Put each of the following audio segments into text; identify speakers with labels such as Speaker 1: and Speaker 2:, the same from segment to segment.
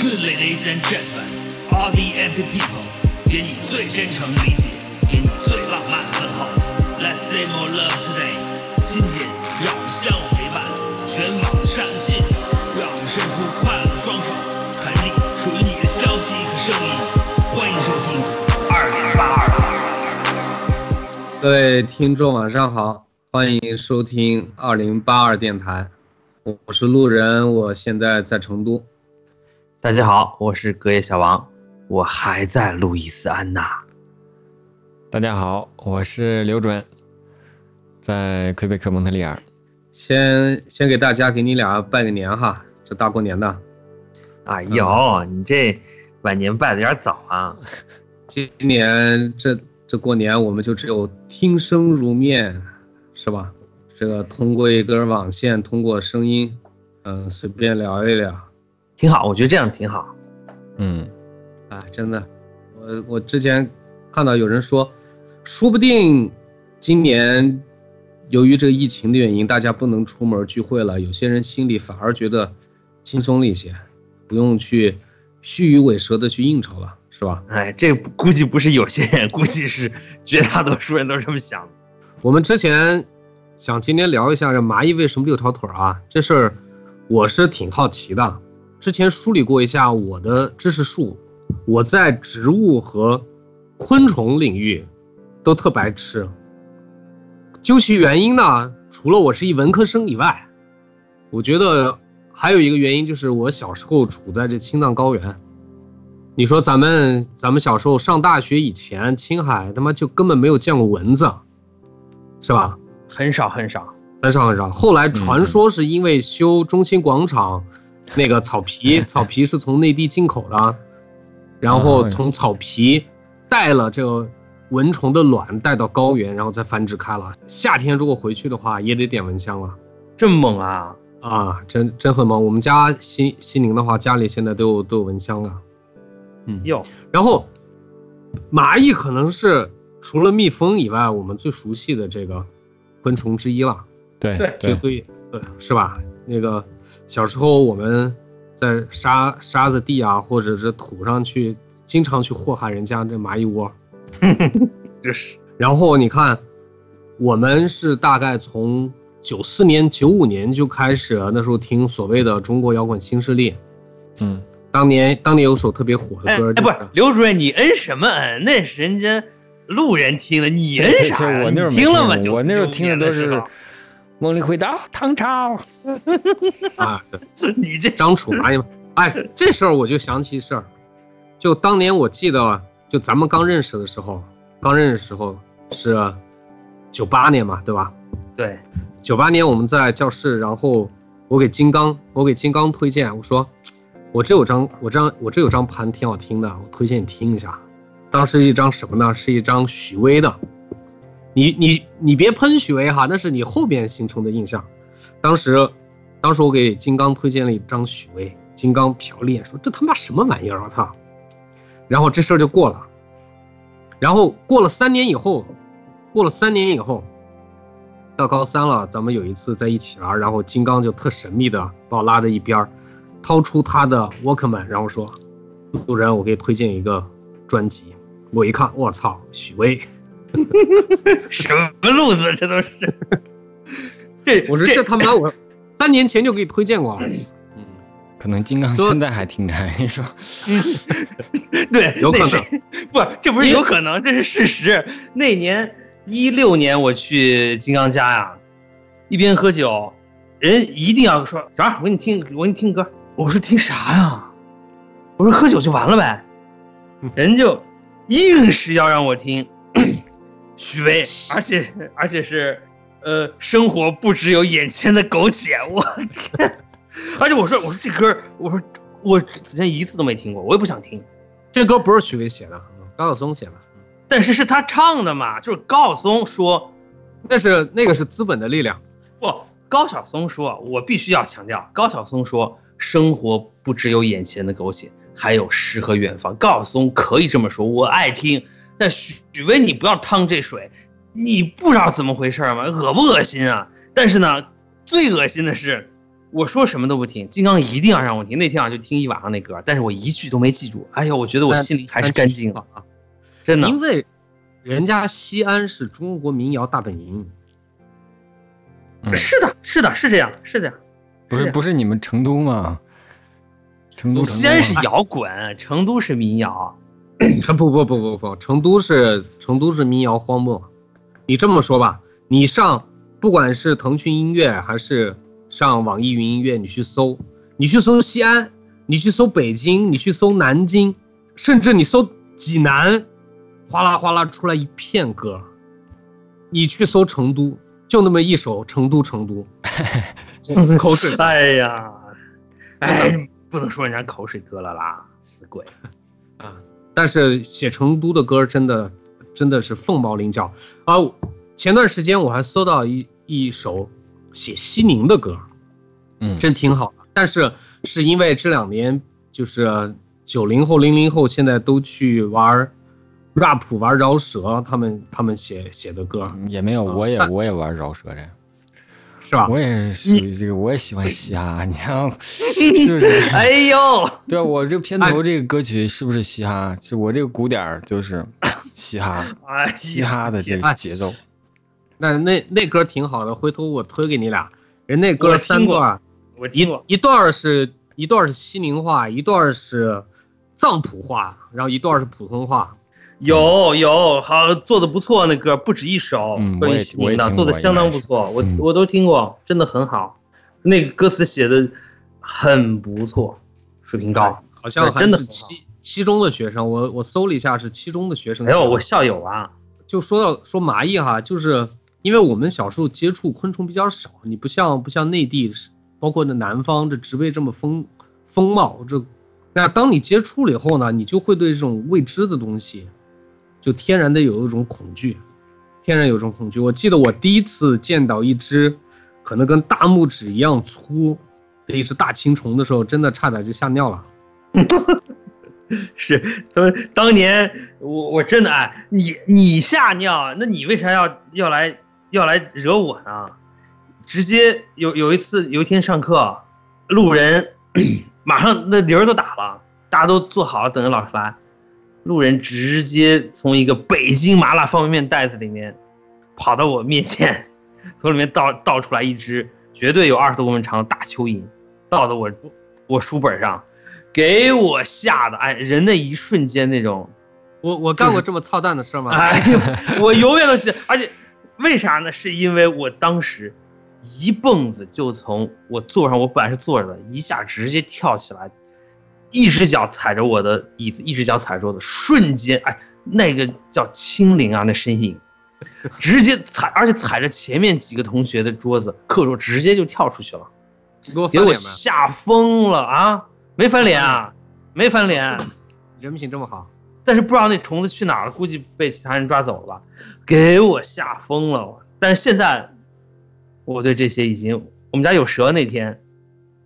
Speaker 1: Good ladies and gentlemen, all the empty people，给你最真诚理解，给你最浪漫的问候。Let's say more love today。今天让我们相互陪伴，全网上线，让我们伸出快乐的双手，传递属于你的消息和声音。欢迎收听二零八二。
Speaker 2: 各位听众晚上好，欢迎收听二零八二电台，我是路人，我现在在成都。
Speaker 3: 大家好，我是隔夜小王，我还在路易斯安那。
Speaker 4: 大家好，我是刘准，在魁北克蒙特利尔。
Speaker 2: 先先给大家给你俩拜个年哈，这大过年的，
Speaker 3: 哎呦，你这晚年拜的有点早啊！
Speaker 2: 今年这这过年我们就只有听声如面，是吧？这个通过一根网线，通过声音，嗯、随便聊一聊。
Speaker 3: 挺好，我觉得这样挺好。
Speaker 4: 嗯，
Speaker 2: 啊，真的，我我之前看到有人说，说不定今年由于这个疫情的原因，大家不能出门聚会了，有些人心里反而觉得轻松了一些，不用去虚与委蛇的去应酬了，是吧？
Speaker 3: 哎，这估计不是有些人，估计是绝大多数人都是这么想的。
Speaker 2: 我们之前想今天聊一下这蚂蚁为什么六条腿啊，这事儿我是挺好奇的。之前梳理过一下我的知识树，我在植物和昆虫领域都特白痴。究其原因呢，除了我是一文科生以外，我觉得还有一个原因就是我小时候处在这青藏高原。你说咱们咱们小时候上大学以前，青海他妈就根本没有见过蚊子，是吧？
Speaker 3: 很少很少。
Speaker 2: 很少很少。后来传说是因为修中心广场，那个草皮，草皮是从内地进口的，然后从草皮带了这个蚊虫的卵带到高原，然后再繁殖开了。夏天如果回去的话，也得点蚊香了。
Speaker 3: 这么猛啊！
Speaker 2: 啊，真真很猛。我们家西西宁的话，家里现在都有都有蚊香了。嗯，
Speaker 3: 哟，
Speaker 2: 然后蚂蚁可能是除了蜜蜂以外，我们最熟悉的这个昆虫之一了。
Speaker 4: 对
Speaker 3: 对
Speaker 2: 对，是吧？那个小时候我们在沙沙子地啊，或者是土上去，经常去祸害人家这蚂蚁窝。
Speaker 3: 这是
Speaker 2: 然后你看，我们是大概从九四年、九五年就开始，那时候听所谓的中国摇滚新势力。
Speaker 4: 嗯，
Speaker 2: 当年当年有首特别火的歌，
Speaker 3: 哎哎，不是刘主任，你摁什么摁？那是人家路人听的，你摁啥呀？
Speaker 4: 对我那时候没
Speaker 3: 你听了吗？
Speaker 4: 过我那时候听的都是
Speaker 3: 94《
Speaker 4: 梦里回到唐朝》。
Speaker 2: 啊，
Speaker 3: 你这
Speaker 2: 张楚蚂蚁嘛。哎，这事儿我就想起一事儿，就当年我记得，就咱们刚认识的时候，刚认识的时候是九八年嘛，对吧？
Speaker 3: 对，
Speaker 2: 九八年我们在教室，然后我给金刚，我给金刚推荐，我说我这有张，我这张我这有张盘挺好听的，我推荐你听一下。当时一张什么呢？是一张许巍的。你你你别喷许巍哈，那是你后边形成的印象。当时，当时我给金刚推荐了一张许巍，金刚瞟了一眼说：“这他妈什么玩意儿？我操！”然后这事儿就过了。然后过了三年以后，过了三年以后，到高三了，咱们有一次在一起玩，然后金刚就特神秘的把我拉在一边，掏出他的 Walkman，然后说：“路人，我给你推荐一个专辑。”我一看，我操，许巍！
Speaker 3: 什么路子？这都是。这
Speaker 2: 我说这他妈我三年前就给你推荐过了。嗯，
Speaker 4: 可能金刚现在还听着，你说
Speaker 3: 对，
Speaker 2: 有可能
Speaker 3: 不，这不是有可能，这是事实。那年一六年我去金刚家呀，一边喝酒，人一定要说小二，我给你听，我给你听歌。我说听啥呀？我说喝酒就完了呗，人就硬是要让我听许巍，而且而且是呃，生活不只有眼前的苟且，我天！而且我说我说这歌，我说我之前一次都没听过，我也不想听。
Speaker 2: 这歌不是许巍写的，高晓松写的。
Speaker 3: 但是是他唱的嘛，就是高晓松说
Speaker 2: 那是那个是资本的力量。
Speaker 3: 不，高晓松说，我必须要强调，高晓松说，生活不只有眼前的苟且，还有诗和远方。高晓松可以这么说，我爱听。但许许巍，你不要趟这水，你不知道怎么回事吗？恶不恶心啊？但是呢，最恶心的是，我说什么都不听，金刚一定要让我听。那天晚上就听一晚上那歌，但是我一句都没记住。哎呀，我觉得我心里还是干净
Speaker 2: 啊，
Speaker 3: 真的。
Speaker 2: 因为人家西安是中国民谣大本营。
Speaker 4: 嗯
Speaker 3: 是的，是的，是这样，是这样。
Speaker 4: 不是不是你们成都吗？成都
Speaker 3: 西安是摇滚，成都是民谣。
Speaker 2: 成不不不不不，成都是成都是民谣荒漠。你这么说吧，你上不管是腾讯音乐还是上网易云音乐，你去搜，你去搜西安，你去搜北京，你去搜南京，甚至你搜济南，哗啦哗啦出来一片歌。你去搜成都，就那么一首《成都成都》，口水
Speaker 3: 哎呀，哎，不能说人家口水歌了啦，死鬼。
Speaker 2: 啊！但是写成都的歌真的真的是凤毛麟角啊！前段时间我还搜到一一首写西宁的歌，
Speaker 4: 嗯，
Speaker 2: 真挺好的。但是是因为这两年就是九零后、零零后现在都去玩 rap、玩饶舌，他们他们写写的歌
Speaker 4: 也没有，
Speaker 2: 啊
Speaker 4: 我也
Speaker 2: 但
Speaker 4: 我也玩饶舌这，
Speaker 2: 是吧？
Speaker 4: 我也属于这个，我也喜欢嘻哈，你看 是不是？
Speaker 3: 哎呦，
Speaker 4: 对啊，我这片头这个歌曲是不是嘻哈？是我这个鼓点儿就是嘻哈，
Speaker 3: 哎，
Speaker 4: 嘻哈的这
Speaker 2: 哎
Speaker 4: 个节奏。
Speaker 2: 那那那歌挺好的，回头我推给你俩。人那歌三段，一
Speaker 3: 我听过。
Speaker 2: 一段儿是一段是西宁话，一段是藏普话，然后一段是普通话。
Speaker 3: 有有，好做的不错，那歌不止一首，关于
Speaker 4: 嗯我也
Speaker 3: 西宁的
Speaker 4: 我也听
Speaker 3: 做的相当不错，我
Speaker 4: 嗯
Speaker 3: 我都听过，真的很好，那个歌词写的很不错，水平高。
Speaker 2: 好像还
Speaker 3: 真的
Speaker 2: 是七七中的学生，我我搜了一下是七中的学生写的。
Speaker 3: 还有我校友啊，
Speaker 2: 就说到说麻艺哈，就是因为我们小时候接触昆虫比较少，你不像不像内地，包括那南方这植被这么丰丰茂，这那当你接触了以后呢，你就会对这种未知的东西，就天然的有一种恐惧，天然有一种恐惧。我记得我第一次见到一只可能跟大拇指一样粗的一只大青虫的时候，真的差点就吓尿了。
Speaker 3: 是他们当年我我真的哎，你你吓尿，那你为啥要要来要来惹我呢？直接有有一次有一天上课，路人 马上那铃儿都打了，大家都坐好了等着老师来，路人直接从一个北京麻辣方便面袋子里面跑到我面前，从里面倒倒出来一只绝对有二十多公分长的大蚯蚓，倒到我我书本上，给我吓得哎，人那一瞬间那种
Speaker 2: 我我干过这么操蛋的事吗？
Speaker 3: 哎呦，我永远都记得，而且为啥呢？是因为我当时一蹦子就从我座上，我本来是坐着的，一下直接跳起来，一只脚踩着我的椅子，一只脚踩桌子，瞬间，哎，那个叫清灵啊，那身影，直接踩，而且踩着前面几个同学的桌子，课桌直接就跳出去了，
Speaker 2: 给我
Speaker 3: 给我吓疯了啊！没翻脸啊，没翻脸。
Speaker 2: 人品这么好。
Speaker 3: 但是不知道那虫子去哪儿了，估计被其他人抓走了吧，给我吓疯了。但是现在，我对这些已经，我们家有蛇那天，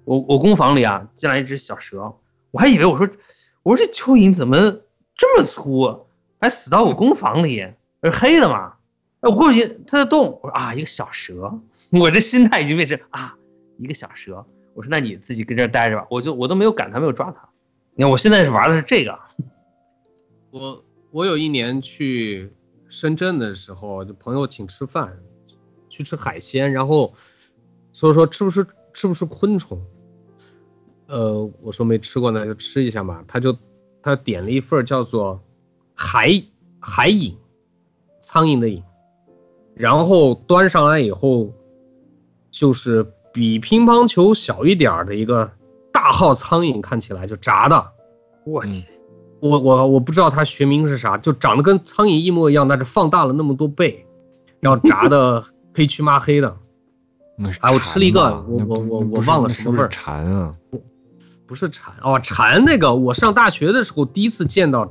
Speaker 3: 我我工房里啊进来一只小蛇，我还以为我说我说这蚯蚓怎么这么粗，还死到我工房里，是黑的嘛？哎，我过去它在动，我说啊一个小蛇，我这心态已经变成啊一个小蛇。我说那你自己跟这儿待着吧，我就我都没有赶它，没有抓它。你看我现在是玩的是这个。
Speaker 2: 我我有一年去深圳的时候，就朋友请吃饭，去吃海鲜，然后所以说吃不吃吃不吃昆虫？呃，我说没吃过呢，就吃一下嘛。他就他点了一份叫做海海饮，苍蝇的蝇，然后端上来以后，就是比乒乓球小一点儿的一个大号苍蝇，看起来就炸的。
Speaker 3: 我
Speaker 4: 嗯
Speaker 2: 我我我不知道它学名是啥，就长得跟苍蝇一模一样，但是放大了那么多倍，然后炸的黑黢麻黑的，
Speaker 4: 那是
Speaker 2: 哎我吃了一个我我我我忘了什么味儿
Speaker 4: 那是不是蝉啊？
Speaker 2: 不是蝉哦，蝉那个我上大学的时候第一次见到，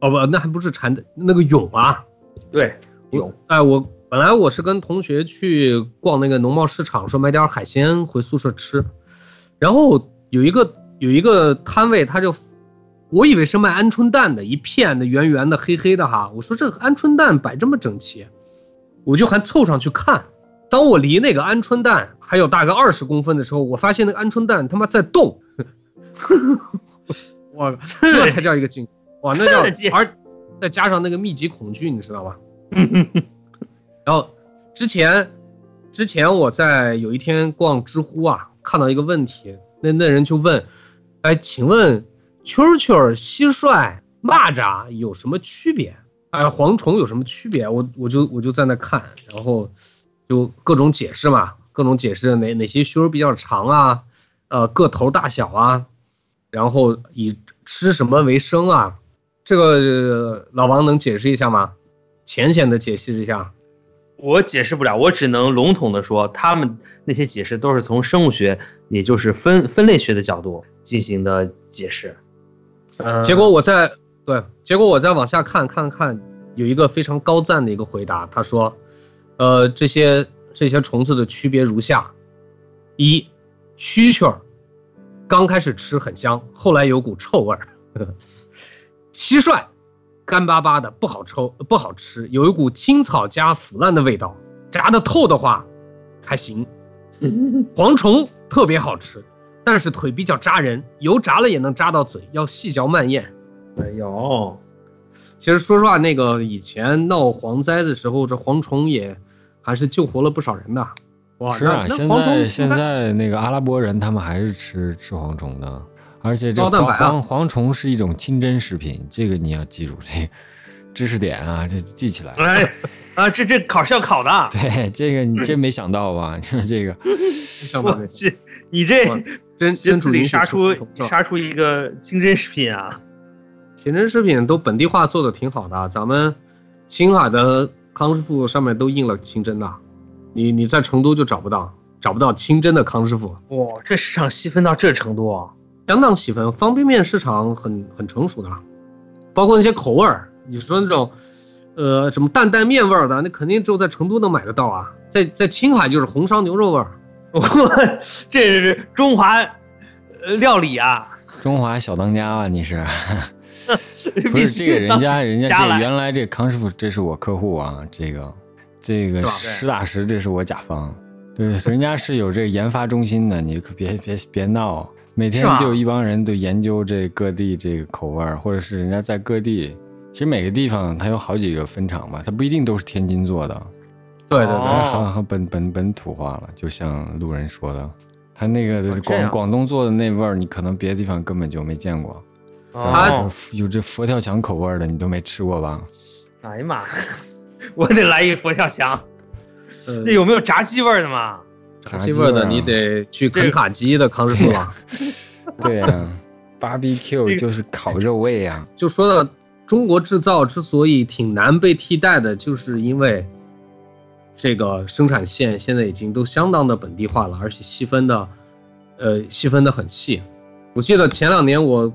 Speaker 2: 哦不，那还不是蝉的那个蛹啊，
Speaker 3: 对，
Speaker 2: 蛹哎我本来我是跟同学去逛那个农贸市场，说买点海鲜回宿舍吃，然后有一个有一个摊位，他就。我以为是卖鹌鹑蛋的，一片的圆圆的黑黑的哈。我说这鹌鹑蛋摆这么整齐，我就还凑上去看。当我离那个鹌鹑蛋还有大概二十公分的时候，我发现那个鹌鹑蛋他妈在动，哇，这才叫一个惊！哇，那叫而再加上那个密集恐惧，你知道吗？然后之前之前我在有一天逛知乎啊，看到一个问题，那那人就问，哎，请问蛐蛐、蟋蟀、蚂蚱有什么区别？哎，蝗虫有什么区别？我我就我就在那看，然后就各种解释嘛，各种解释哪哪些须儿比较长啊，呃，个头大小啊，然后以吃什么为生啊？这个呃老王能解释一下吗？浅显的解释一下。
Speaker 3: 我解释不了，我只能笼统的说，他们那些解释都是从生物学，也就是分分类学的角度进行的解释。嗯
Speaker 2: 结果我在对，结果我再往下看看看，有一个非常高赞的一个回答，他说，呃，这些这些虫子的区别如下：一，蛐蛐儿刚开始吃很香，后来有股臭味儿；蟋蟀干巴巴的不好抽不好吃，有一股青草加腐烂的味道，炸的透的话还行；蝗虫特别好吃，但是腿比较扎人，油炸了也能扎到嘴，要细嚼慢咽。
Speaker 3: 哎呦，
Speaker 2: 其实说实话，那个以前闹蝗灾的时候，这蝗虫也还是救活了不少人的。哇，
Speaker 4: 是啊，现在现在那个阿拉伯人他们还是吃吃蝗虫的，而且这蝗
Speaker 2: 高蛋白啊
Speaker 4: 蝗蝗虫是一种清真食品，这个你要记住这个知识点啊，这记起来。
Speaker 3: 哎，啊，这这考是要考的，
Speaker 4: 对，这个你真没想到吧？就是这个，
Speaker 3: 你这
Speaker 2: 哇真
Speaker 3: 子里杀出杀出一个清真食品啊！
Speaker 2: 清真食品都本地化做的挺好的，咱们青海的康师傅上面都印了清真的，你你在成都就找不到，找不到清真的康师傅，
Speaker 3: 哇，这市场细分到这程度啊！
Speaker 2: 相当细分。方便面市场很很成熟的，包括那些口味儿，你说那种，呃，什么担担面味儿的，那肯定只有在成都能买得到啊，在在青海就是红烧牛肉味儿。
Speaker 3: 我 这是中华呃料理啊！
Speaker 4: 中华小当家吧？你是？不是这个人家人家这原来这康师傅这是我客户啊，这个这个实打实这是我甲方，对，人家是有这个研发中心的，你可别别别闹，每天就有一帮人都研究这各地这个口味儿，或者是人家在各地，其实每个地方它有好几个分厂嘛，它不一定都是天津做的，
Speaker 2: 对对对，
Speaker 3: 哦。
Speaker 4: 很很本本本土化了，就像路人说的，他那个广广东做的那味儿，你可能别的地方根本就没见过。
Speaker 3: 他
Speaker 4: 有有这佛跳墙口味儿的，你都没吃过吧？
Speaker 3: 哎呀妈，我得来一佛跳墙。
Speaker 2: 呃
Speaker 3: 那有没有炸鸡味儿的嘛？
Speaker 2: 炸鸡味儿的
Speaker 4: 啊
Speaker 2: 你得去肯塔基的康师傅了。
Speaker 4: 对呀、barbecue 就是烤肉味呀、
Speaker 2: 就说到中国制造之所以挺难被替代的，就是因为这个生产线现在已经都相当的本地化了，而且细分的，呃，细分的很细。我记得前两年我，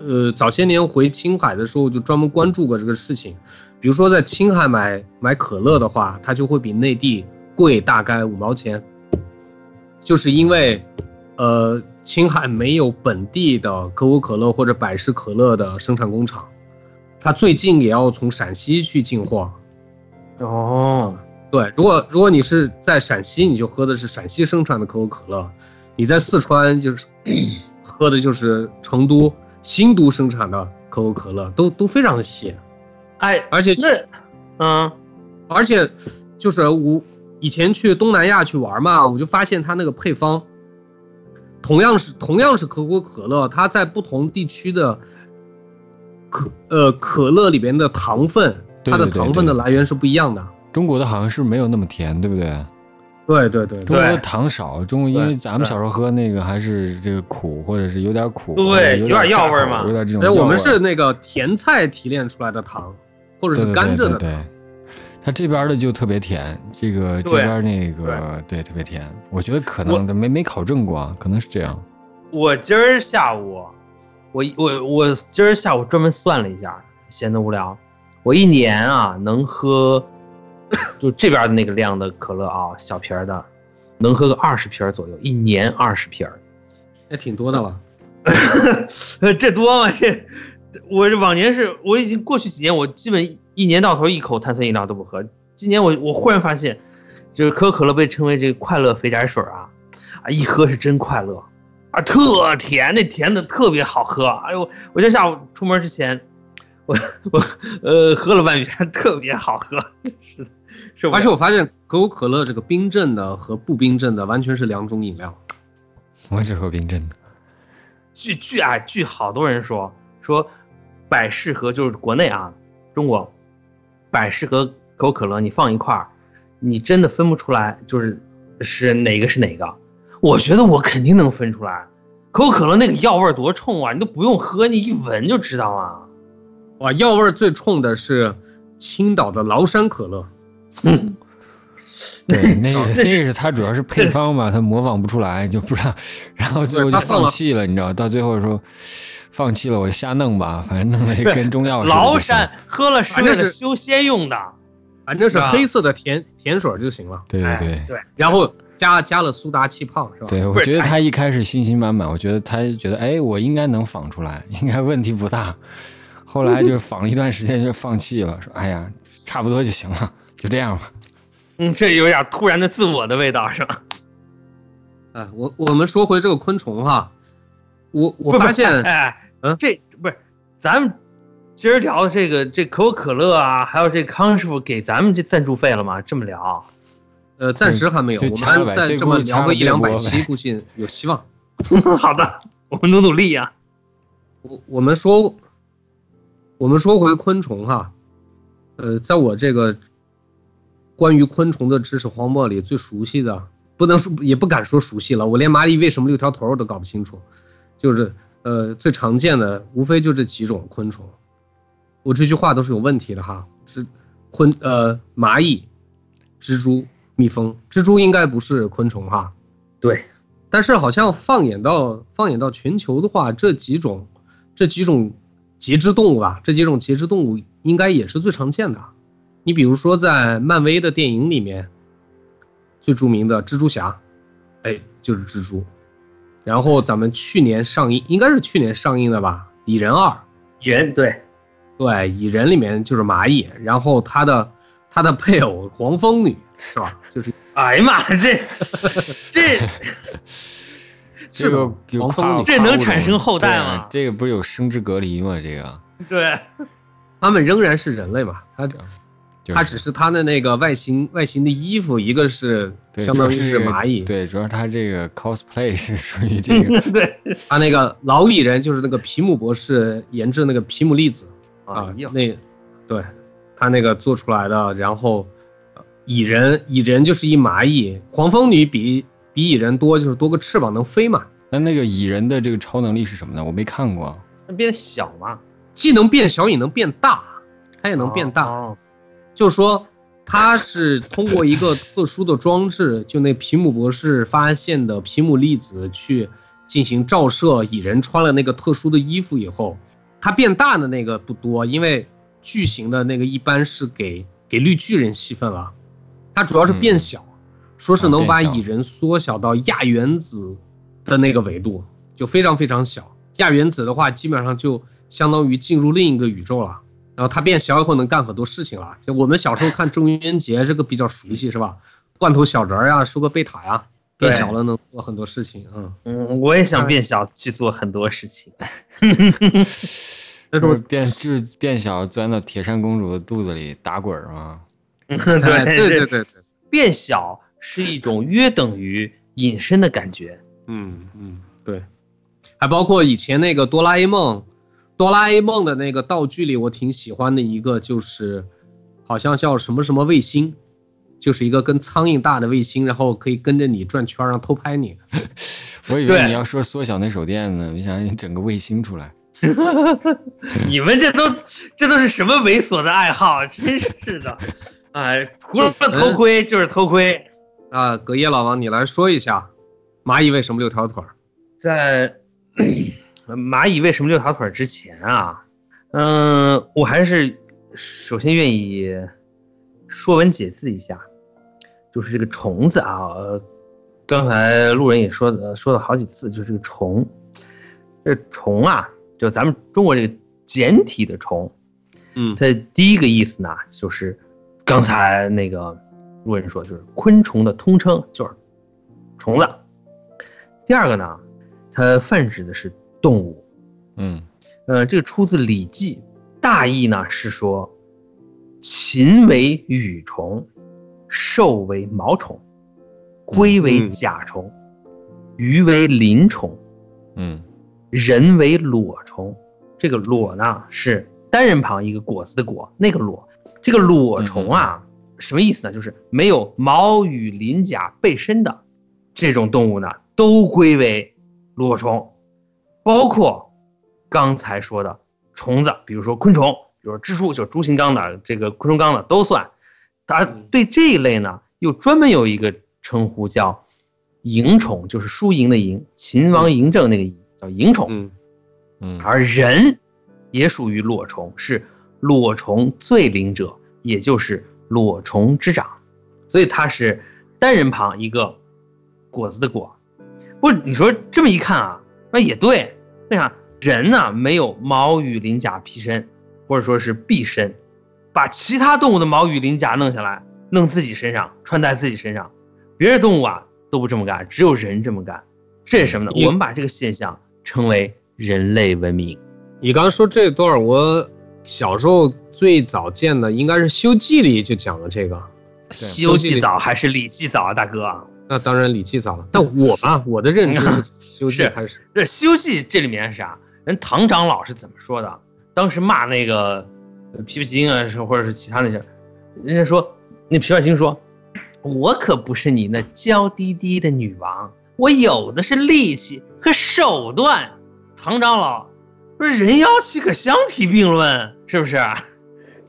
Speaker 2: 呃，早些年回青海的时候就专门关注过这个事情。比如说在青海买买可乐的话，它就会比内地贵大概五毛钱，就是因为，呃，青海没有本地的可口可乐或者百事可乐的生产工厂，它最近也要从陕西去进货。
Speaker 3: 哦，
Speaker 2: 对，如果如果你是在陕西，你就喝的是陕西生产的可口可乐；你在四川就是 喝的就是成都、新都生产的可口可乐，都都非常的细，
Speaker 3: 哎，
Speaker 2: 而且
Speaker 3: 那，嗯，
Speaker 2: 而且就是我以前去东南亚去玩嘛，我就发现它那个配方，同样是同样是可口可乐，它在不同地区的可呃可乐里边的糖分，它的糖分的来源是不一样的。
Speaker 4: 中国的好像是没有那么甜，对不对？
Speaker 2: 对对对对，
Speaker 4: 中国的糖少，中国因为咱们小时候喝那个还是这个苦，或者是有点苦，
Speaker 3: 对
Speaker 4: 有
Speaker 3: 有点药味儿嘛
Speaker 4: 有点这种。
Speaker 2: 我们是那个甜菜提炼出来的糖，或者是甘蔗的糖。
Speaker 4: 对对对，它这边的就特别甜，这个这边那个对特别甜，我觉得可能的没没考证过啊，可能是这样。
Speaker 3: 我今儿下午，我我我今儿下午专门算了一下，闲得无聊，我一年啊能喝，就这边的那个量的可乐啊，小瓶儿的，能喝个二十瓶儿左右，一年二十瓶儿。
Speaker 2: 也挺多的了。
Speaker 3: 呃，这多吗？这我这往年是我已经过去几年，我基本一年到头一口碳酸饮料都不喝。今年我我忽然发现，就是可口可乐被称为这个快乐肥宅水啊，啊，一喝是真快乐，啊，特甜，那甜的特别好喝。哎呦，我今天下午出门之前，我我呃喝了半瓶，特别好喝。是的，是
Speaker 2: 而且我发现可口可乐这个冰镇的和不冰镇的完全是两种饮料。
Speaker 4: 我只喝冰镇的。
Speaker 3: 据据啊，据好多人说说，百事和就是国内啊，中国，百事和可口可乐你放一块儿，你真的分不出来，就是是哪个是哪个。我觉得我肯定能分出来，可口可乐那个药味儿多冲啊，你都不用喝，你一闻就知道啊。
Speaker 2: 哇，药味儿最冲的是青岛的崂山可乐。
Speaker 4: 对，那个那个是它主要是配方吧，它模仿不出来，就不知道，然后最后就放弃了，你知道，到最后说放弃了，我瞎弄吧，反正弄了一个跟中药似的。
Speaker 3: 崂山喝了是为了修仙用的，
Speaker 2: 反正是黑色的甜甜水就行了。
Speaker 4: 对对对
Speaker 3: 哎对，
Speaker 2: 然后加加了苏打气泡是吧？
Speaker 4: 对，我觉得他一开始信心满满，我觉得他觉得哎，我应该能仿出来，应该问题不大。后来就 仿了一段时间就放弃了，说哎呀，差不多就行了，就这样吧。
Speaker 3: 嗯，这有点突然的自我的味道是吧？
Speaker 2: 哎，我我们说回这个昆虫哈，我我
Speaker 3: 不不
Speaker 2: 发现
Speaker 3: 哎，
Speaker 2: 嗯
Speaker 3: 这不是咱们今儿聊的这个这可口可乐啊，还有这康师傅给咱们这赞助费了吗？这么聊，
Speaker 2: 呃暂时还没有，我们再这么聊个一两百期，估计有希望。
Speaker 3: 好的，我们努努力呀、
Speaker 2: 我我们说，我们说回昆虫哈，呃，在我这个关于昆虫的知识荒漠里，最熟悉的不能说也不敢说熟悉了，我连蚂蚁为什么六条腿我都搞不清楚，就是呃最常见的无非就这几种昆虫。我这句话都是有问题的哈，是昆呃蚂蚁、蜘蛛、蜜蜂，蜘蛛应该不是昆虫哈，
Speaker 3: 对，
Speaker 2: 但是好像放眼到放眼到全球的话，这几种这几种节肢动物吧，这几种节肢动物应该也是最常见的。你比如说在漫威的电影里面，最著名的蜘蛛侠，哎，就是蜘蛛。然后咱们去年上映，应该是去年上映的吧，《蚁人二》。
Speaker 3: 蚁人对，
Speaker 2: 对，蚁人里面就是蚂蚁，然后他的他的配偶黄蜂女是吧？就是
Speaker 3: 哎呀妈，这 这
Speaker 4: 这个有
Speaker 2: 黄蜂女
Speaker 4: 跨
Speaker 3: 这能产生后代吗
Speaker 4: 这个不是有生殖隔离吗？这个
Speaker 3: 对，
Speaker 2: 他们仍然是人类嘛，他
Speaker 4: 就是
Speaker 2: 它只是它的那个外形外形的衣服，一个是相当于是蚂蚁，
Speaker 4: 对，主要是他这个 cosplay 是属于这个
Speaker 3: 对
Speaker 2: 它那个老蚁人就是那个皮姆博士研制那个皮姆粒子啊那对，他那个做出来的，然后呃蚁人蚁人就是一蚂蚁，黄蜂女比比蚁人多，就是多个翅膀能飞嘛，
Speaker 4: 那那个蚁人的这个超能力是什么呢？我没看过。
Speaker 3: 那变小嘛，
Speaker 2: 既能变小也能变大，它也能变大。
Speaker 3: 哦
Speaker 2: 就是说它是通过一个特殊的装置，就那皮姆博士发现的皮姆粒子去进行照射，蚁人穿了那个特殊的衣服以后，它变大的那个不多，因为巨型的那个一般是给给绿巨人戏份了，它主要是变小，说是能把蚁人缩小到亚原子的那个维度，就非常非常小。亚原子的话，基本上就相当于进入另一个宇宙了。然后它变小以后能干很多事情了。就我们小时候看中元节这个比较熟悉是吧？罐头小人儿呀，收个贝塔呀，变小了能做很多事情。嗯，
Speaker 3: 嗯，我也想变小去做很多事情。
Speaker 2: 这
Speaker 4: 就是是变就是变小，钻到铁扇公主的肚子里打滚儿嘛。
Speaker 2: 哎
Speaker 3: 对
Speaker 2: 对对对对，
Speaker 3: 变小是一种约等于隐身的感觉。
Speaker 2: 嗯嗯对，还包括以前那个哆啦 A 梦，哆啦 A 梦的那个道具里，我挺喜欢的一个就是，好像叫什么什么卫星。就是一个跟苍蝇大的卫星，然后可以跟着你转圈儿，然后偷拍你。
Speaker 4: 我以为你要说缩小那手电呢，没想到你整个卫星出来。
Speaker 3: 你们这都这都是什么猥琐的爱好？真是的，哎，除了偷窥就是偷窥。
Speaker 2: 啊，隔夜老王，你来说一下，蚂蚁为什么六条腿儿？
Speaker 3: 在蚂蚁为什么六条腿之前啊，嗯、我还是首先愿意说文解字一下，就是这个虫子啊，呃，刚才路人也说的说了好几次，就是这个虫，这虫啊，就咱们中国这个简体的虫，
Speaker 2: 嗯。
Speaker 3: 它第一个意思呢，就是刚才那个路人说就是昆虫的通称就是虫子。第二个呢，它泛指的是动物，
Speaker 4: 嗯
Speaker 3: 呃，这个出自《礼记》，大意呢是说，禽为羽虫，兽为毛虫，龟为
Speaker 2: 嗯
Speaker 3: 甲虫，鱼为鳞虫，
Speaker 4: 嗯
Speaker 3: 人为裸虫。这个裸呢是单人旁一个果子的果，那个裸。这个裸虫啊，什么意思呢？就是没有毛羽鳞甲背身的这种动物呢，都归为裸虫，包括刚才说的虫子，比如说昆虫，比如说蜘蛛，就是蛛形纲的这个昆虫纲的都算。它对这一类呢，又专门有一个称呼叫蝇虫，就是输赢的赢，秦王嬴政那个嬴叫蝇虫。
Speaker 2: 嗯
Speaker 4: 嗯
Speaker 3: 而人也属于裸虫，是裸虫最灵者，也就是裸虫之长，所以它是单人旁一个果子的果。不你说这么一看啊，那也对，为啥人呢没有毛羽鳞甲披身，或者说是臂身，把其他动物的毛羽鳞甲弄下来，弄自己身上，穿在自己身上，别的动物啊都不这么干，只有人这么干，这是什么呢？我们把这个现象称为人类文明。
Speaker 2: 你刚刚说这段儿，我小时候最早见的应该是《西游记》里就讲了这个。
Speaker 3: 《西游记》早还是《礼记》早啊，大哥？
Speaker 2: 那当然《礼记》早了，但我吧，我的认知是《西游记
Speaker 3: 是》
Speaker 2: 开始。
Speaker 3: 这《西游记》这里面是啥？人唐长老是怎么说的？当时骂那个呃琵琶精啊，是或者是其他那些，人家说那琵琶精说：“我可不是你那娇滴滴的女王，我有的是力气和手段。”唐长老不是：“人妖岂可相提并论？是不是？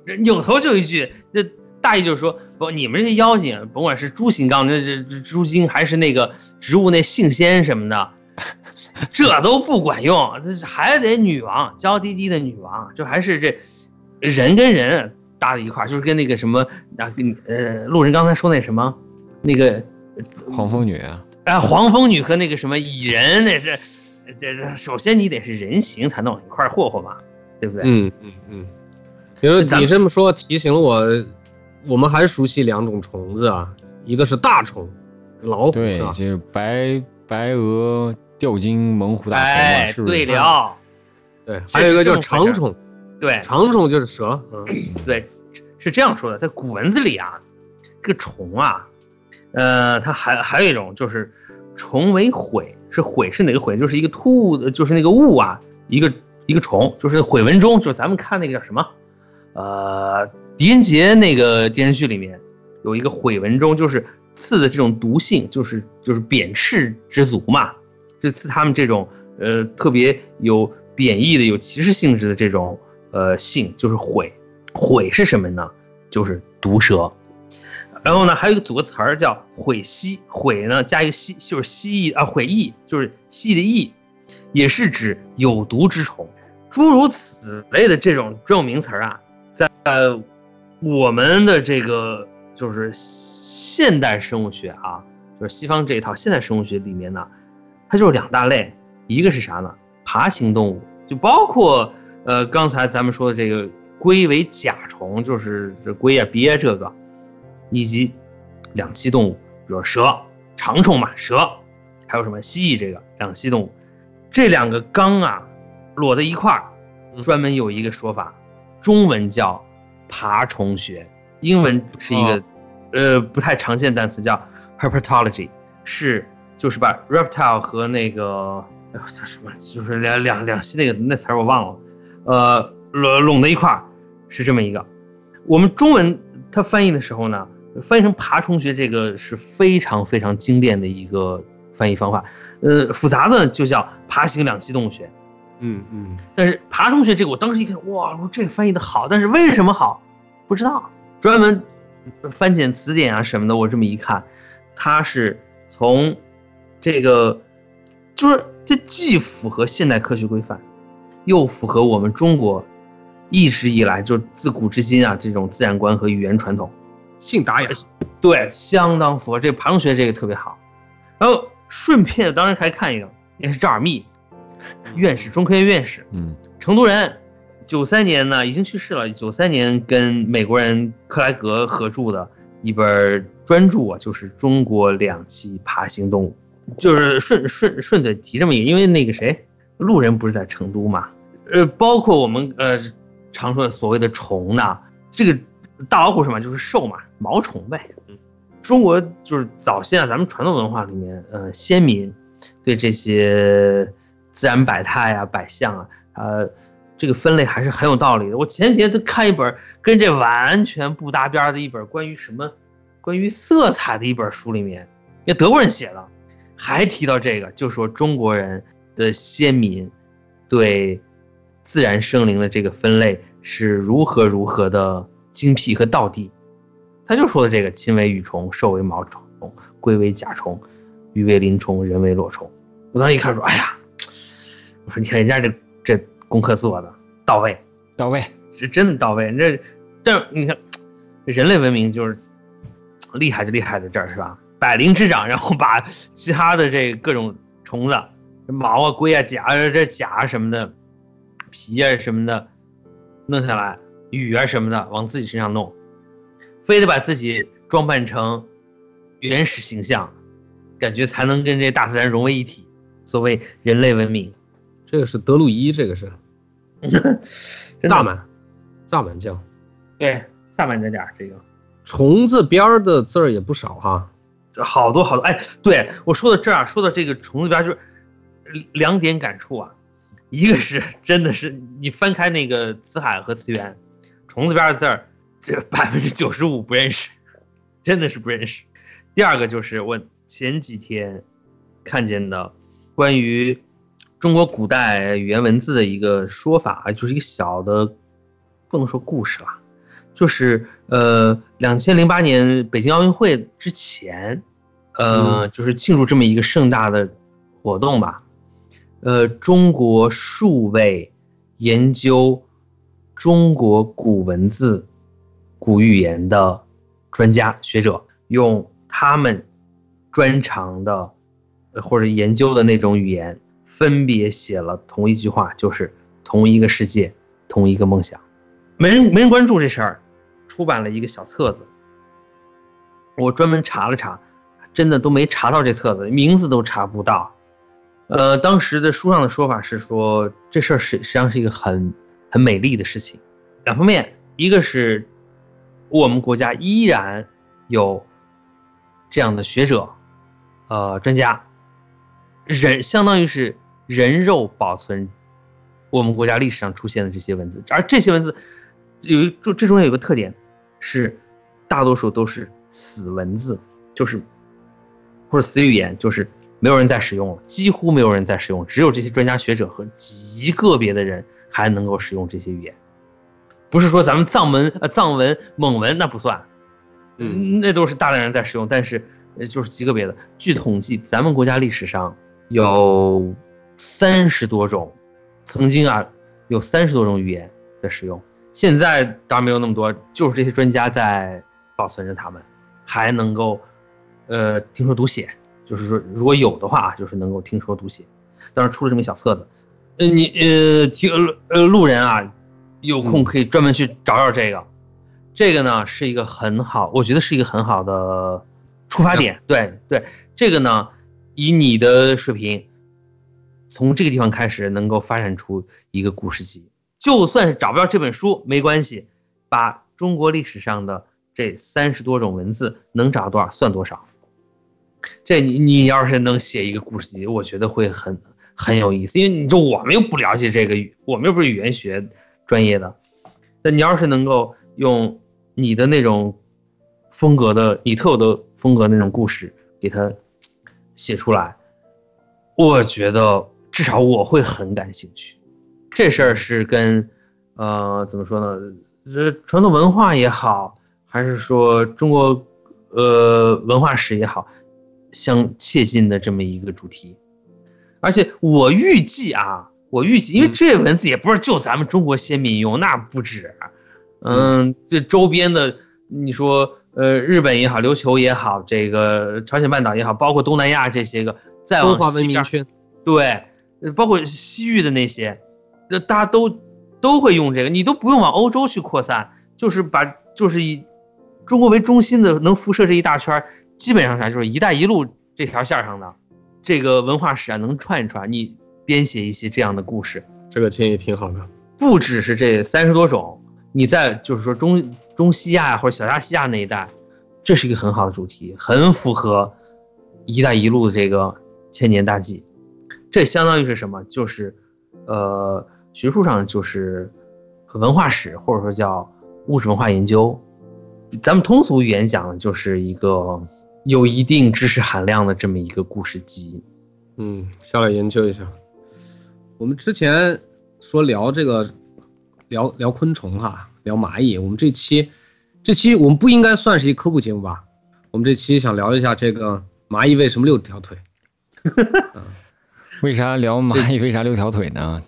Speaker 3: 人有头就一句，这大意就是说，不，你们这些妖精，甭管是猪形纲这这这猪精，还是那个植物那性仙什么的，这都不管用，这是还得女王娇滴滴的女王，这还是这人跟人搭在一块儿，就是跟那个什么啊，跟呃路人刚才说那什么，那个
Speaker 4: 黄蜂女啊，
Speaker 3: 啊黄蜂女和那个什么蚁人，那是这这首先你得是人形才能往一块儿霍霍嘛，对不对？
Speaker 2: 嗯嗯嗯。比如你这么说，提醒了我，我们还熟悉两种虫子啊，一个是大虫，老虎
Speaker 4: 对？就是白白鹅吊睛猛虎大虫嘛，
Speaker 3: 哎，
Speaker 4: 是不是？
Speaker 3: 对了，
Speaker 2: 对，还有一个叫长虫，
Speaker 3: 对。
Speaker 2: 长虫就是蛇，嗯。
Speaker 3: 对，是这样说的，在古文字里啊，这个虫啊，呃，它还还有一种就是虫为悔，是悔是哪个悔？就是一个突兀的，就是那个物啊，一个一个虫，就是悔文中，就是咱们看那个叫什么，呃，狄仁杰那个电视剧里面有一个悔文中，就是刺的这种毒性，就是就是贬斥之族嘛，就刺他们这种呃特别有贬义的、有歧视性质的这种呃性，就是毁。毁是什么呢？就是毒蛇。然后呢，还有一个组个词儿叫毁蜥，毁呢加一个蜥，就是蜥蜴啊，悔蚁就是蜥蜴的蚁，也是指有毒之虫。诸如此类的这种专有名词儿啊，在我们的这个就是现代生物学啊，就是西方这一套现代生物学里面呢，它就是两大类，一个是啥呢？爬行动物，就包括呃刚才咱们说的这个龟为甲虫，就是这龟啊鳖这个，以及两栖动物，比如蛇、长虫嘛，蛇，还有什么蜥蜴这个两栖动物，这两个纲啊摞在一块儿，专门有一个说法，中文叫爬虫学，英文是一个、
Speaker 2: 哦
Speaker 3: 呃不太常见单词叫 herpetology，是就是把 reptile 和那个叫什么，就是两两两栖那个那词儿我忘了，呃拢拢在一块儿是这么一个。我们中文它翻译的时候呢，翻译成爬虫学这个是非常非常经典的一个翻译方法。呃，复杂的就叫爬行两栖动物学。
Speaker 2: 嗯嗯，
Speaker 3: 但是爬虫学这个，我当时一看，哇，我说这个翻译的好，但是为什么好？不知道。专门翻检词典啊什么的，我这么一看，它是从这个，就是这既符合现代科学规范，又符合我们中国一直以来就自古至今啊这种自然观和语言传统。
Speaker 2: 信达雅，
Speaker 3: 对，相当符合。这爬虫学这个特别好。然后顺便当然还看一个，也是赵尔密，院士，中科院院士，
Speaker 4: 嗯
Speaker 3: 成都人。九三年呢已经去世了，九三年跟美国人克莱格合著的一本专著啊，就是《中国两栖爬行动物》，就是顺顺顺嘴提这么一个，因为那个谁，路人不是在成都嘛，呃，包括我们呃常说的所谓的虫呢，这个大老虎什么就是兽嘛，毛虫呗。中国就是早先啊，咱们传统文化里面，呃，先民对这些自然百态啊、百象啊，呃，这个分类还是很有道理的。我前几天都看一本跟这完全不搭边的一本关于什么，关于色彩的一本书，里面，也德国人写的，还提到这个，就说中国人的先民对自然生灵的这个分类是如何如何的精辟和道地。他就说的这个：亲为羽虫，兽为毛虫，龟为甲虫，鱼为鳞虫，人为裸虫。我当时一看说：“哎呀，我说你看人家这这功课做的到位，
Speaker 4: 到位，
Speaker 3: 是真的到位。这这你看，人类文明就是厉害就厉害在这儿是吧？百灵之长，然后把其他的这各种虫子，毛啊、龟啊、甲啊、这甲啊什么的，皮啊什么的弄下来，羽啊什么的往自己身上弄。”非得把自己装扮成原始形象，感觉才能跟这大自然融为一体。所谓人类文明，
Speaker 2: 这个是德鲁伊，这个是 萨满，萨满教。
Speaker 3: 对，萨满这点这个
Speaker 2: 虫子边的字儿也不少哈，
Speaker 3: 好多好多。哎，对我说到这儿，说到这个虫子边，就是两点感触啊。一个是真的是你翻开那个辞海和词源，虫子边的字儿。这百分之九十五不认识，真的是不认识。第二个就是我前几天看见的关于中国古代语言文字的一个说法，就是一个小的，不能说故事了，就是呃，两千零八年北京奥运会之前，呃，就是庆祝这么一个盛大的活动吧，呃，中国数位研究中国古文字。古语言的专家学者用他们专长的或者研究的那种语言，分别写了同一句话，就是同一个世界，同一个梦想。没人没人关注这事儿，出版了一个小册子。我专门查了查，真的都没查到这册子，名字都查不到。呃，当时的书上的说法是说，这事儿实实际上是一个很很美丽的事情。两方面，一个是。我们国家依然有这样的学者，呃，专家，人相当于是人肉保存我们国家历史上出现的这些文字，而这些文字有一这这中间有个特点，是大多数都是死文字，就是或者死语言，就是没有人在使用了，几乎没有人在使用，只有这些专家学者和极个别的人还能够使用这些语言。不是说咱们藏文、呃藏文、蒙文那不算，
Speaker 2: 嗯，
Speaker 3: 那都是大量人在使用，但是就是极个别的。据统计，咱们国家历史上有三十多种，曾经啊有三十多种语言在使用，现在当然没有那么多，就是这些专家在保存着它们，还能够呃听说读写，就是说如果有的话，就是能够听说读写。当时出了这么一小册子，呃你呃听呃路人啊。有空可以专门去找找这个，这个呢是一个很好，我觉得是一个很好的出发点。对对，这个呢，以你的水平，从这个地方开始能够发展出一个故事集，就算是找不到这本书没关系，把中国历史上的这三十多种文字能找到多少算多少。这你你要是能写一个故事集，我觉得会很很有意思，因为你就我们又不了解这个，我们又不是语言学。专业的，那你要是能够用你的那种风格的、你特有的风格那种故事给它写出来，我觉得至少我会很感兴趣。这事儿是跟呃怎么说呢？这传统文化也好，还是说中国呃文化史也好，相切近的这么一个主题。而且我预计啊。我预计，因为这文字也不是就咱们中国先民用，那不止，嗯，这周边的，你说，呃，日本也好，琉球也好，这个朝鲜半岛也好，包括东南亚这些个，再往
Speaker 2: 文明圈，
Speaker 3: 对，包括西域的那些，那大家都都会用这个，你都不用往欧洲去扩散，就是把就是以中国为中心的能辐射这一大圈儿，基本上啥就是“一带一路”这条线上的这个文化史啊，能串一串，你编写一些这样的故事，
Speaker 2: 这个建议挺好的。
Speaker 3: 不只是这三十多种，你在就是说中中西亚或者小亚细亚那一带，这是一个很好的主题，很符合“一带一路”的这个千年大计。这相当于是什么？就是，呃，学术上就是文化史，或者说叫物质文化研究。咱们通俗语言讲，就是一个有一定知识含量的这么一个故事集。
Speaker 2: 嗯，下来研究一下。我们之前说聊这个，聊聊昆虫哈，聊蚂蚁。我们这期，这期我们不应该算是一科普节目吧？我们这期想聊一下这个蚂蚁为什么六条腿。
Speaker 4: 为啥聊蚂蚁？为啥六条腿呢？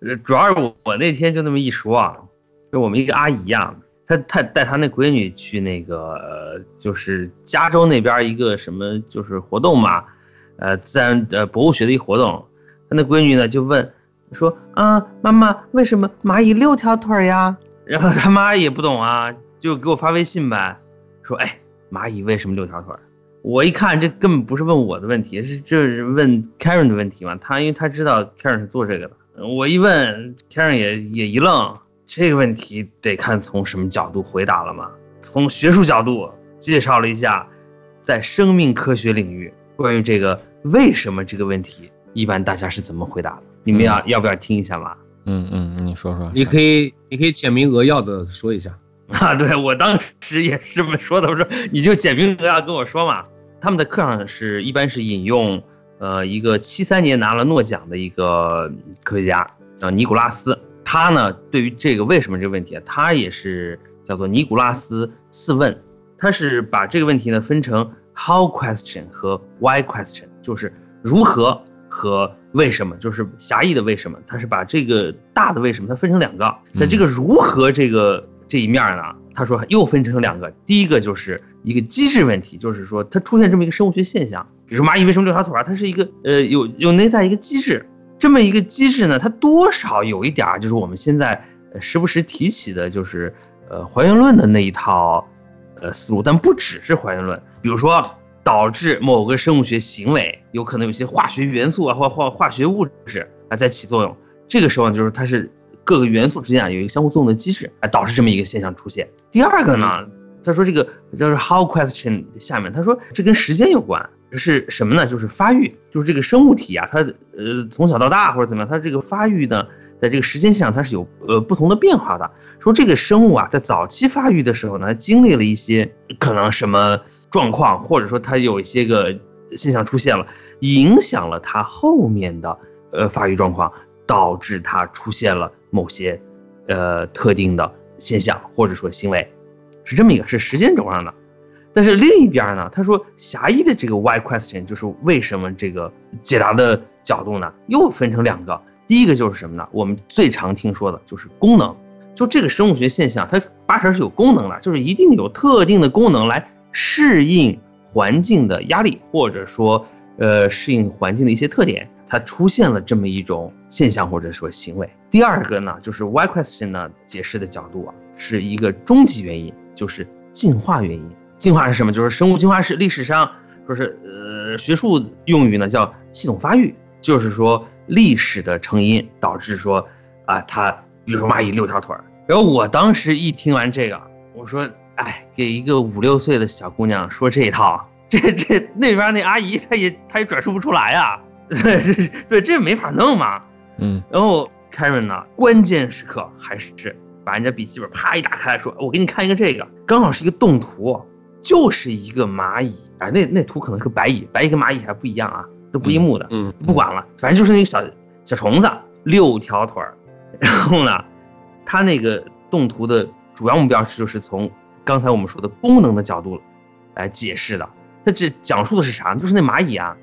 Speaker 3: 呃 主要是我我那天就那么一说啊，就我们一个阿姨呀、他他带他那闺女去那个呃就是加州那边一个什么就是活动嘛，呃自然呃博物学的一活动，他那闺女呢就问说啊妈妈为什么蚂蚁六条腿呀？然后他妈也不懂啊，就给我发微信呗，说哎蚂蚁为什么六条腿？我一看这根本不是问我的问题，是这是问 Karen 的问题嘛？他因为他知道 Karen 是做这个的，我一问 Karen 也也一愣，这个问题得看从什么角度回答了嘛？从学术角度介绍了一下，在生命科学领域关于这个为什么这个问题，一般大家是怎么回答的？你们要、要不要听一下嘛？
Speaker 4: 嗯嗯，你说说。
Speaker 2: 你可以，你可以简明扼要的说一下。
Speaker 3: 啊，对我当时也是这么说的，我说你就简明扼要跟我说嘛。他们的课上是一般是引用，呃，一个七三年拿了诺奖的一个科学家叫尼古拉斯，他呢对于这个为什么这个问题啊，他也是叫做尼古拉斯四问，他是把这个问题呢分成 how question 和 why question，就是如何和为什么，就是狭义的为什么，他是把这个大的为什么它分成两个，在这个如何这个这一面呢，他说又分成两个，第一个就是一个机制问题，就是说它出现这么一个生物学现象，比如说蚂蚁为什么六条腿啊，它是一个呃有有内在一个机制，这么一个机制呢，它多少有一点儿就是我们现在时不时提起的，就是呃还原论的那一套呃思路，但不只是还原论，比如说导致某个生物学行为有可能有些化学元素啊或或化学物质啊在起作用，这个时候就是它是各个元素之间啊有一个相互作用的机制，啊导致这么一个现象出现。第二个呢，他说这个就是 how question 下面他说这跟时间有关，是什么呢？就是发育，就是这个生物体啊，它呃从小到大或者怎么样，它这个发育呢，在这个时间线上它是有呃不同的变化的。说这个生物啊，在早期发育的时候呢，经历了一些可能什么状况，或者说它有一些个现象出现了，影响了它后面的呃发育状况，导致它出现了某些呃特定的现象或者说行为，是这么一个是时间轴上的。但是另一边呢，他说狭义的这个 why question 就是为什么这个解答的角度呢，又分成两个。第一个就是什么呢？我们最常听说的就是功能，就这个生物学现象，它八成是有功能的，就是一定有特定的功能来适应环境的压力，或者说呃适应环境的一些特点，它出现了这么一种现象或者说行为。第二个呢，就是 why question 呢解释的角度啊，是一个终极原因，就是进化原因。进化是什么？就是生物进化是历史上说是呃学术用语呢叫系统发育，就是说历史的成因导致说啊它比如说蚂蚁六条腿儿。然后我当时一听完这个，我说哎，给一个五六岁的小姑娘说这一套，这这那边那阿姨她也她也转述不出来啊、对对，这没法弄嘛。
Speaker 4: 嗯
Speaker 3: 然后 Karen 呢，关键时刻还是把人家笔记本啪一打开，说：“我给你看一个这个，刚好是一个动图，就是一个蚂蚁。哎，那那图可能是个白蚁，白蚁跟蚂蚁还不一样啊，都不一目的。
Speaker 2: 嗯，
Speaker 3: 不管了，反正就是那个小小虫子，六条腿儿。然后呢，它那个动图的主要目标是就是从刚才我们说的功能的角度来解释的。它这讲述的是啥？就是那蚂蚁啊，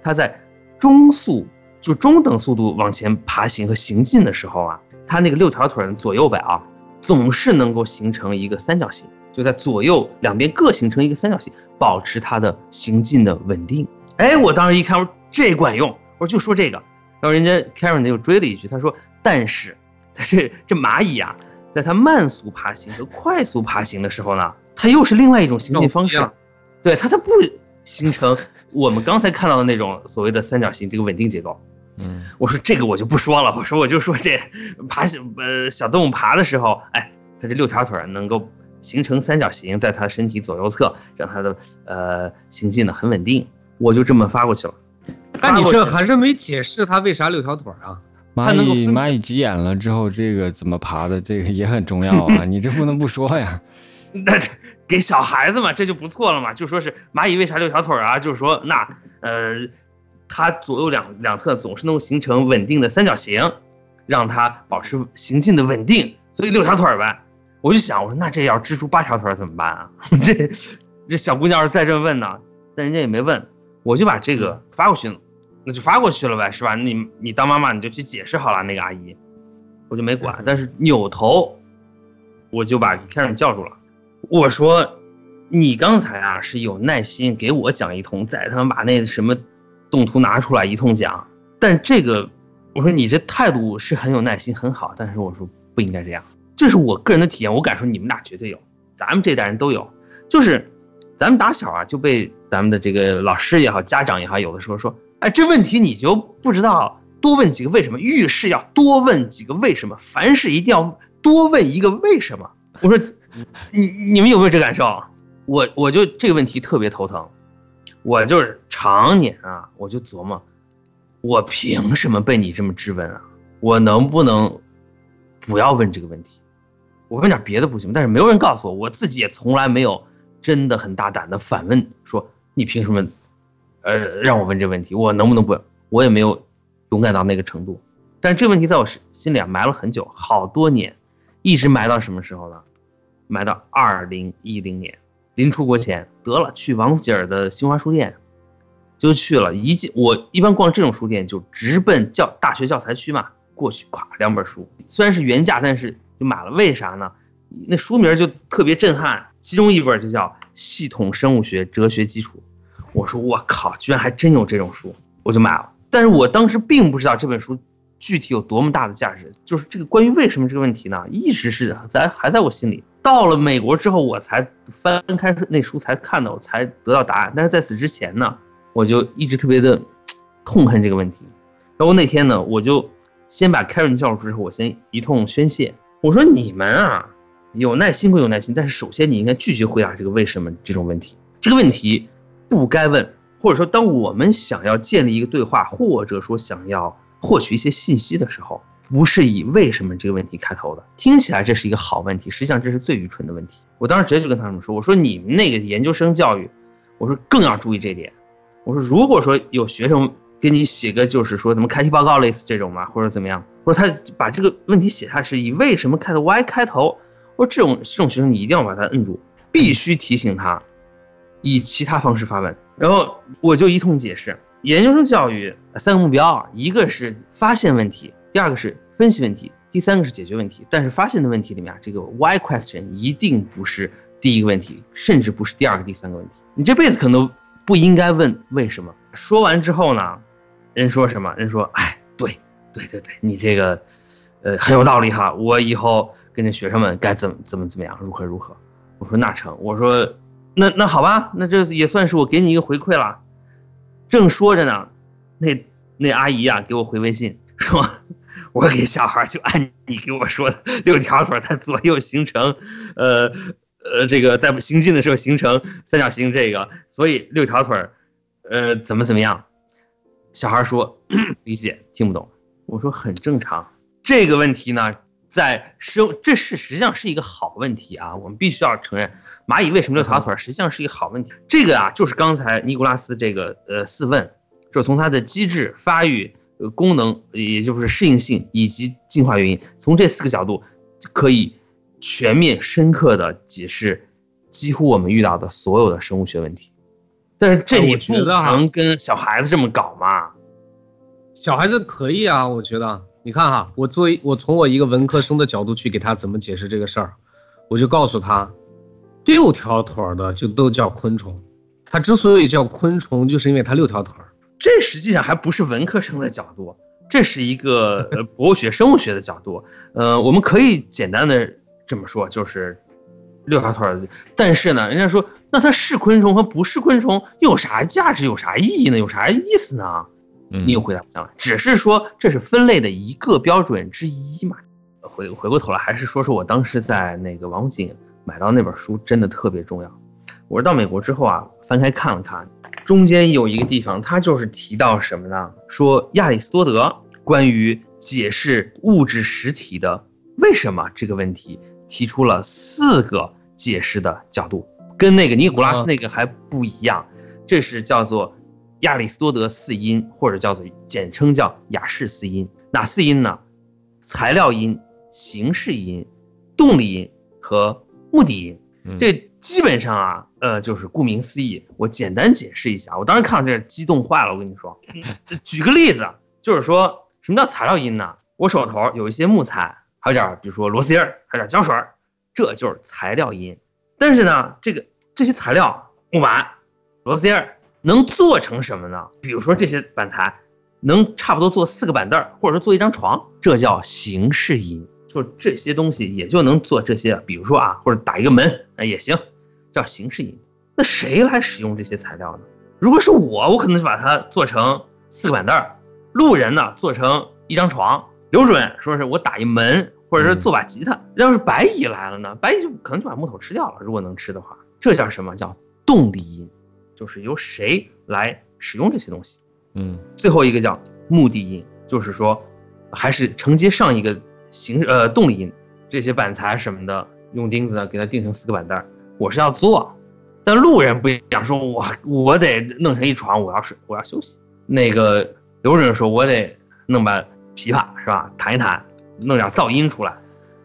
Speaker 3: 它在中速就中等速度往前爬行和行进的时候啊，它那个六条腿的左右摆啊，总是能够形成一个三角形，就在左右两边各形成一个三角形，保持它的行进的稳定。哎，我当时一看，我说这管用，我说就说这个。然后人家 Karen 又追了一句，他说：“但是，在这这蚂蚁啊，在它慢速爬行和快速爬行的时候呢，它又是另外一种行进方式。对，它它不形成我们刚才看到的那种所谓的三角形这个稳定结构。
Speaker 4: 嗯
Speaker 3: 我说这个我就不说了，我说我就说这爬行呃小动物爬的时候，哎，它这六条腿儿能够形成三角形，在它身体左右侧，让它的呃行进呢很稳定。我就这么发过去了。
Speaker 2: 但你这还是没解释它为啥六条腿儿啊？
Speaker 4: 蚂蚁蚂蚁急眼了之后，这个怎么爬的，这个也很重要啊，你这不能不说呀。
Speaker 3: 那给小孩子嘛，这就不错了嘛。就说是蚂蚁为啥六条腿儿啊？就是说那呃，它左右两两侧总是能形成稳定的三角形，让它保持行进的稳定，所以六条腿儿呗。我就想，我说那这要蜘蛛八条腿儿怎么办啊？这这小姑娘要是再这么问呢，但人家也没问，我就把这个发过去了，那就发过去了呗，是吧？你你当妈妈你就去解释好了，那个阿姨，我就没管。但是扭头，我就把凯尔叫住了。我说：“你刚才啊是有耐心给我讲一通，再他妈把那什么动图拿出来一通讲。但这个，我说你这态度是很有耐心，很好。但是我说不应该这样，这是我个人的体验。我敢说你们俩绝对有，咱们这代人都有。就是咱们打小啊就被咱们的这个老师也好，家长也好，有的时候说，哎，这问题你就不知道，多问几个为什么，遇事要多问几个为什么，凡事一定要多问一个为什么。我说。”你你们有没有这感受？我我就这个问题特别头疼，我就是常年啊，我就琢磨，我凭什么被你这么质问啊？我能不能不要问这个问题？我问点别的不行吗？但是没有人告诉我，我自己也从来没有真的很大胆的反问说你凭什么，呃，让我问这个问题？我能不能不？我也没有勇敢到那个程度。但是这个问题在我心里啊埋了很久，好多年，一直埋到什么时候呢？埋到二零一零年，临出国前得了，去王府井的新华书店，就去了。一进我一般逛这种书店就直奔教大学教材区嘛，过去咵两本书，虽然是原价，但是就买了。为啥呢？那书名就特别震撼，其中一本就叫《系统生物学哲学基础》。我说我靠，居然还真有这种书，我就买了。但是我当时并不知道这本书具体有多么大的价值，就是这个关于为什么这个问题呢，一直是在还在我心里。到了美国之后，我才翻开那书才看到，我才得到答案。但是在此之前呢，我就一直特别的痛恨这个问题。然后那天呢，我就先把 Karen 叫住之后，我先一通宣泄，我说你们啊，有耐心归有耐心，但是首先你应该拒绝回答这个为什么这种问题。这个问题不该问，或者说当我们想要建立一个对话，或者说想要获取一些信息的时候。不是以为什么这个问题开头的，听起来这是一个好问题，实际上这是最愚蠢的问题。我当时直接就跟他们说：“我说你们那个研究生教育，我说更要注意这点。我说如果说有学生给你写个就是说怎么开题报告类似这种嘛，或者怎么样，或者他把这个问题写下是以为什么开头 Y 开头，我说这种这种学生你一定要把他摁住，必须提醒他以其他方式发问。然后我就一通解释，研究生教育三个目标啊，一个是发现问题。”第二个是分析问题，第三个是解决问题。但是发现的问题里面啊，这个 why question 一定不是第一个问题，甚至不是第二个、第三个问题。你这辈子可能不应该问为什么。说完之后呢，人说什么？人说，哎，对，对对对，你这个，呃，很有道理哈。我以后跟着学生们该怎么怎么怎么样，如何如何。我说那成，我说那那好吧，那这也算是我给你一个回馈了。正说着呢，那那阿姨啊给我回微信说。我给小孩就按你给我说的六条腿在左右形成，呃呃，这个在行进的时候形成三角形，这个所以六条腿呃，怎么怎么样？小孩说 理解听不懂。我说很正常。这个问题呢，在生这是实际上是一个好问题啊，我们必须要承认，蚂蚁为什么六条腿实际上是一个好问题。这个啊，就是刚才尼古拉斯这个呃四问，就从它的机制发育。呃，功能也就是适应性以及进化原因，从这四个角度可以全面深刻的解释几乎我们遇到的所有的生物学问题。但是这你不能跟小孩子这么搞嘛？
Speaker 2: 小孩子可以啊，我觉得。你看哈，我作为我从我一个文科生的角度去给他怎么解释这个事儿，我就告诉他，六条腿的就都叫昆虫，它之所以叫昆虫，就是因为它六条腿。
Speaker 3: 这实际上还不是文科生的角度，这是一个呃 博物学、生物学的角度。呃，我们可以简单的这么说，就是六条腿儿。但是呢，人家说那它是昆虫和不是昆虫有啥价值，有啥意义呢？有啥意思呢？
Speaker 4: 嗯
Speaker 3: 你又回答不上来，只是说这是分类的一个标准之一嘛。回回过头来，还是说说我当时在那个王府井买到那本书，真的特别重要。我是到美国之后啊，翻开看了看，中间有一个地方，它就是提到什么呢？说亚里士多德关于解释物质实体的为什么这个问题，提出了四个解释的角度，跟那个尼古拉斯那个还不一样。这是叫做亚里士多德四因，或者叫做简称叫雅士四因。哪四因呢？材料因、形式因、动力因和目的因。
Speaker 4: 嗯
Speaker 3: 这基本上啊，呃，就是顾名思义。我简单解释一下，我当时看到这激动坏了。我跟你说，举个例子，就是说什么叫材料音呢？我手头有一些木材，还有点比如说螺丝钉，还有点胶水，这就是材料音。但是呢，这个这些材料，木板、螺丝钉能做成什么呢？比如说这些板材能差不多做四个板凳，或者说做一张床，这叫形式因。就这些东西也就能做这些，比如说啊，或者打一个门啊也行，叫形式音。那谁来使用这些材料呢？如果是我，我可能就把它做成四个板凳儿；路人呢做成一张床。刘主任说是我打一门，或者是做把吉他。要是白蚁来了呢，白蚁就可能就把木头吃掉了，如果能吃的话。这叫什么叫动力音？就是由谁来使用这些东西。
Speaker 4: 嗯
Speaker 3: 最后一个叫目的音，就是说，还是承接上一个形呃动力因，这些板材什么的，用钉子呢给它钉成四个板凳儿，我是要做，但路人不一样，说我我得弄成一床，我要睡，我要休息。那个刘主任说，我得弄把琵琶是吧，弹一弹，弄点噪音出来，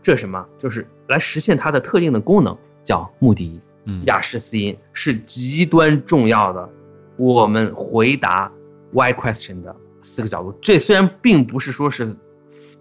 Speaker 3: 这什么？就是来实现它的特定的功能，叫目的因。
Speaker 4: 嗯
Speaker 3: 雅士四音是极端重要的，我们回答 why question 的四个角度。这虽然并不是说是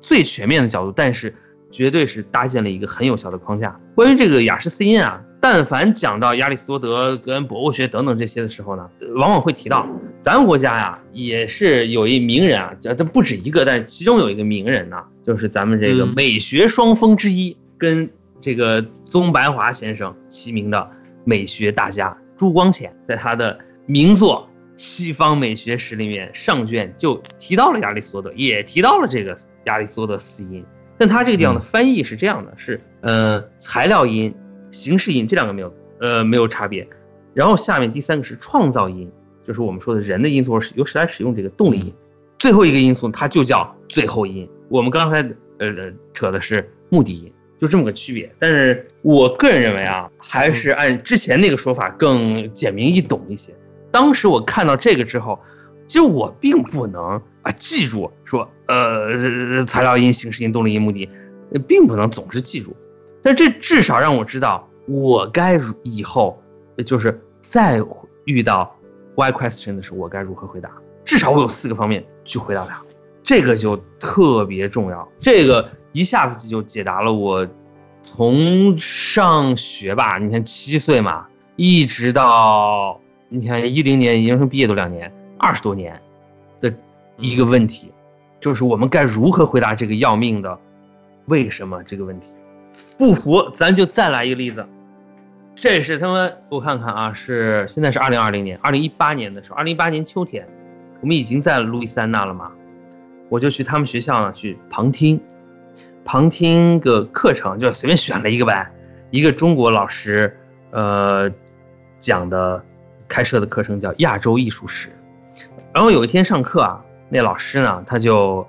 Speaker 3: 最全面的角度，但是绝对是搭建了一个很有效的框架。关于这个雅士四因啊，但凡讲到亚里士多德跟博物学等等这些的时候呢，呃往往会提到咱们国家呀，也是有一名人啊，这这不止一个，但其中有一个名人呢，就是咱们这个
Speaker 2: 嗯
Speaker 3: 美学双峰之一，跟这个宗白华先生齐名的美学大家朱光潜，在他的名作《西方美学史》里面上卷就提到了亚里士多德，也提到了这个亚里士多德四因。但他这个地方的翻译是这样的，是呃材料因、形式因这两个没有呃没有差别，然后下面第三个是创造因，就是我们说的人的因素是由谁来使用这个动力因，最后一个因素它就叫最后因。我们刚才呃呃扯的是目的因，就这么个区别。但是我个人认为啊，还是按之前那个说法更简明易懂一些。当时我看到这个之后，其实我并不能啊记住说呃材料因、形式因、动力因、目的，并不能总是记住。但这至少让我知道我该以后就是再遇到 why question 的时候，我该如何回答。至少我有四个方面去回答它，这个就特别重要。这个一下子就解答了我从上学吧，你看七岁嘛，一直到你看一零年研究生毕业都两年，二十多年的一个问题，就是我们该如何回答这个要命的为什么这个问题。不服，咱就再来一个例子。这是他们，我看看啊，是现在是二零二零年，二零一八年的时候，二零一八年秋天，我们已经在路易斯安那了嘛，我就去他们学校呢去旁听，旁听个课程，就随便选了一个呗，一个中国老师，呃，讲的开设的课程叫亚洲艺术史，然后有一天上课啊，那老师呢，他就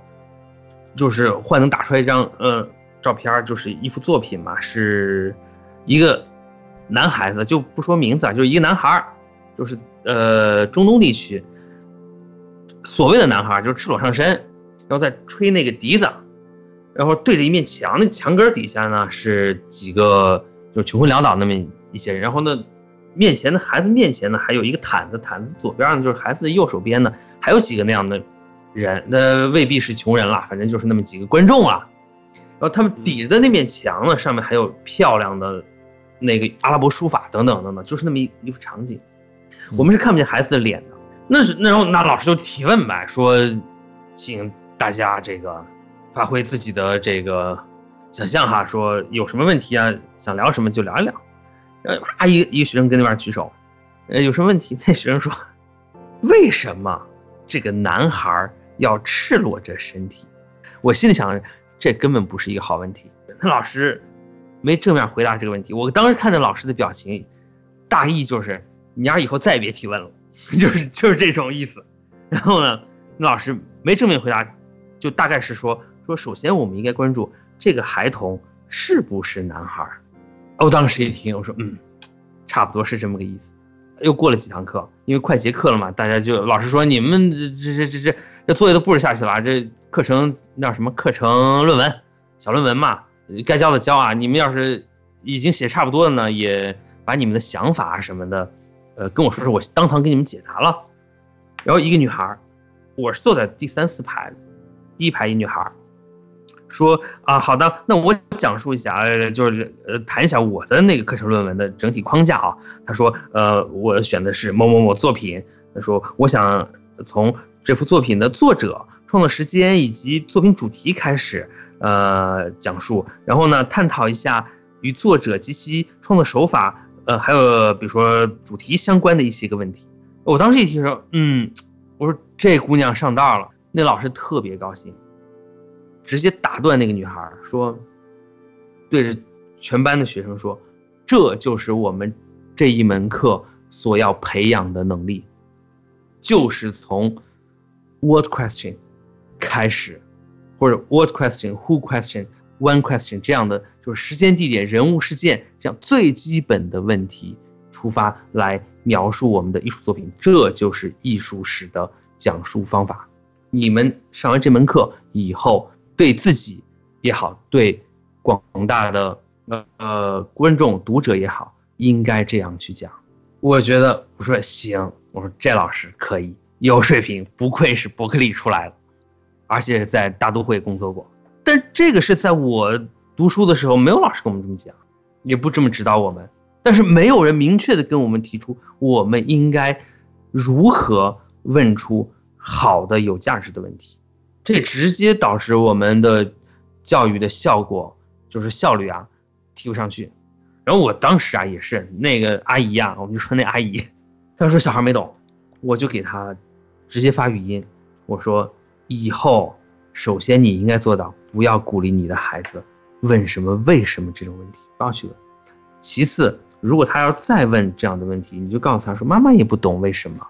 Speaker 3: 就是幻能打出来一张呃照片，就是一幅作品嘛，是一个男孩子，就不说名字啊，就是一个男孩，就是呃中东地区。所谓的男孩，就是赤裸上身，然后在吹那个笛子，然后对着一面墙，那墙根底下呢是几个就穷困潦倒那么一些人，然后呢面前的孩子面前呢还有一个毯子，毯子左边呢就是孩子的右手边呢还有几个那样的人，那未必是穷人啦，反正就是那么几个观众啊。然后他们抵着的那面墙呢，上面还有漂亮的那个阿拉伯书法等等等等，就是那么一一幅场景。我们是看不见孩子的脸的。那是那然后那老师就提问呗，说请大家这个发挥自己的这个想象哈，说有什么问题啊，想聊什么就聊一聊。呃，啪，一个一个学生跟那边举手，呃，有什么问题？那学生说，为什么这个男孩要赤裸着身体？我心里想，这根本不是一个好问题。那老师没正面回答这个问题。我当时看那老师的表情，大意就是你丫以后再也别提问了，就是就是这种意思。然后呢，那老师没正面回答，就大概是说说，首先我们应该关注这个孩童是不是男孩。我当时一听，我说嗯，差不多是这么个意思。又过了几堂课，因为快结课了嘛，大家就老师说你们这这这这这作业都布置下去了，这课程那什么课程论文小论文嘛，该交的交啊。你们要是已经写差不多了呢，也把你们的想法什么的，呃，跟我说说，我当堂给你们解答了。然后一个女孩，我是坐在第三四排，第一排一女孩。说啊，好的，那我讲述一下，呃，就是呃，谈一下我的那个课程论文的整体框架啊。他说，呃，我选的是某某某作品。他说，我想从这幅作品的作者、创作时间以及作品主题开始，呃，讲述，然后呢，探讨一下与作者及其创作手法，呃，还有比如说主题相关的一些个问题。我当时一听说，嗯，我说这姑娘上道了，那老师特别高兴。直接打断那个女孩说：“对着全班的学生说，这就是我们这一门课所要培养的能力，就是从 what question 开始，或者 what question who question one question 这样的就是时间、地点、人物、事件这样最基本的问题出发来描述我们的艺术作品，这就是艺术史的讲述方法。你们上完这门课以后。”对自己也好，对广大的呃呃观众读者也好，应该这样去讲。我觉得我说行，我说这老师可以有水平，不愧是伯克利出来的，而且在大都会工作过。但这个是在我读书的时候，没有老师跟我们这么讲，也不这么指导我们。但是没有人明确的跟我们提出，我们应该如何问出好的有价值的问题。这直接导致我们的教育的效果就是效率啊提不上去。然后我当时啊也是那个阿姨啊，我们就说那阿姨，她说小孩没懂，我就给她直接发语音，我说以后首先你应该做到不要鼓励你的孩子问什么为什么这种问题，不要去问。其次，如果他要再问这样的问题，你就告诉他说妈妈也不懂为什么。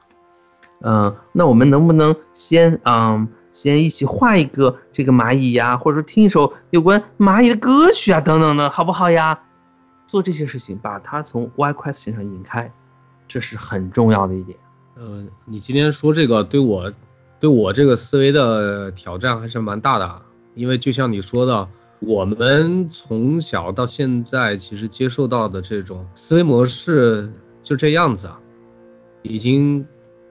Speaker 3: 嗯，那我们能不能先嗯？先一起画一个这个蚂蚁呀，或者说听一首有关蚂蚁的歌曲啊，等等的，好不好呀？做这些事情，把它从 why question 上引开，这是很重要的一点。
Speaker 2: 呃，你今天说这个对我，对我这个思维的挑战还是蛮大的，因为就像你说的，我们从小到现在其实接受到的这种思维模式就这样子啊，已经。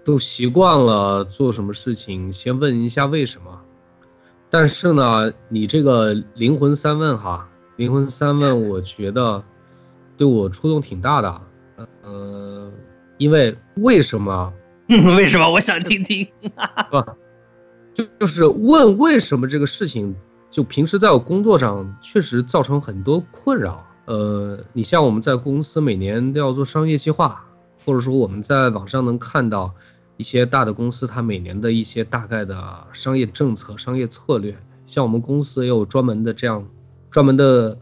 Speaker 2: 都习惯了做什么事情先问一下为什么，但是呢，你这个灵魂三问哈，灵魂三问，我觉得对我触动挺大的，呃，因为为什么？
Speaker 3: 为什么？我想听听，
Speaker 2: 吧？就就是问为什么这个事情，就平时在我工作上确实造成很多困扰。呃，你像我们在公司每年都要做商业计划，或者说我们在网上能看到。一些大的公司，它每年的一些大概的商业政策、商业策略，像我们公司也有专门的这样专门的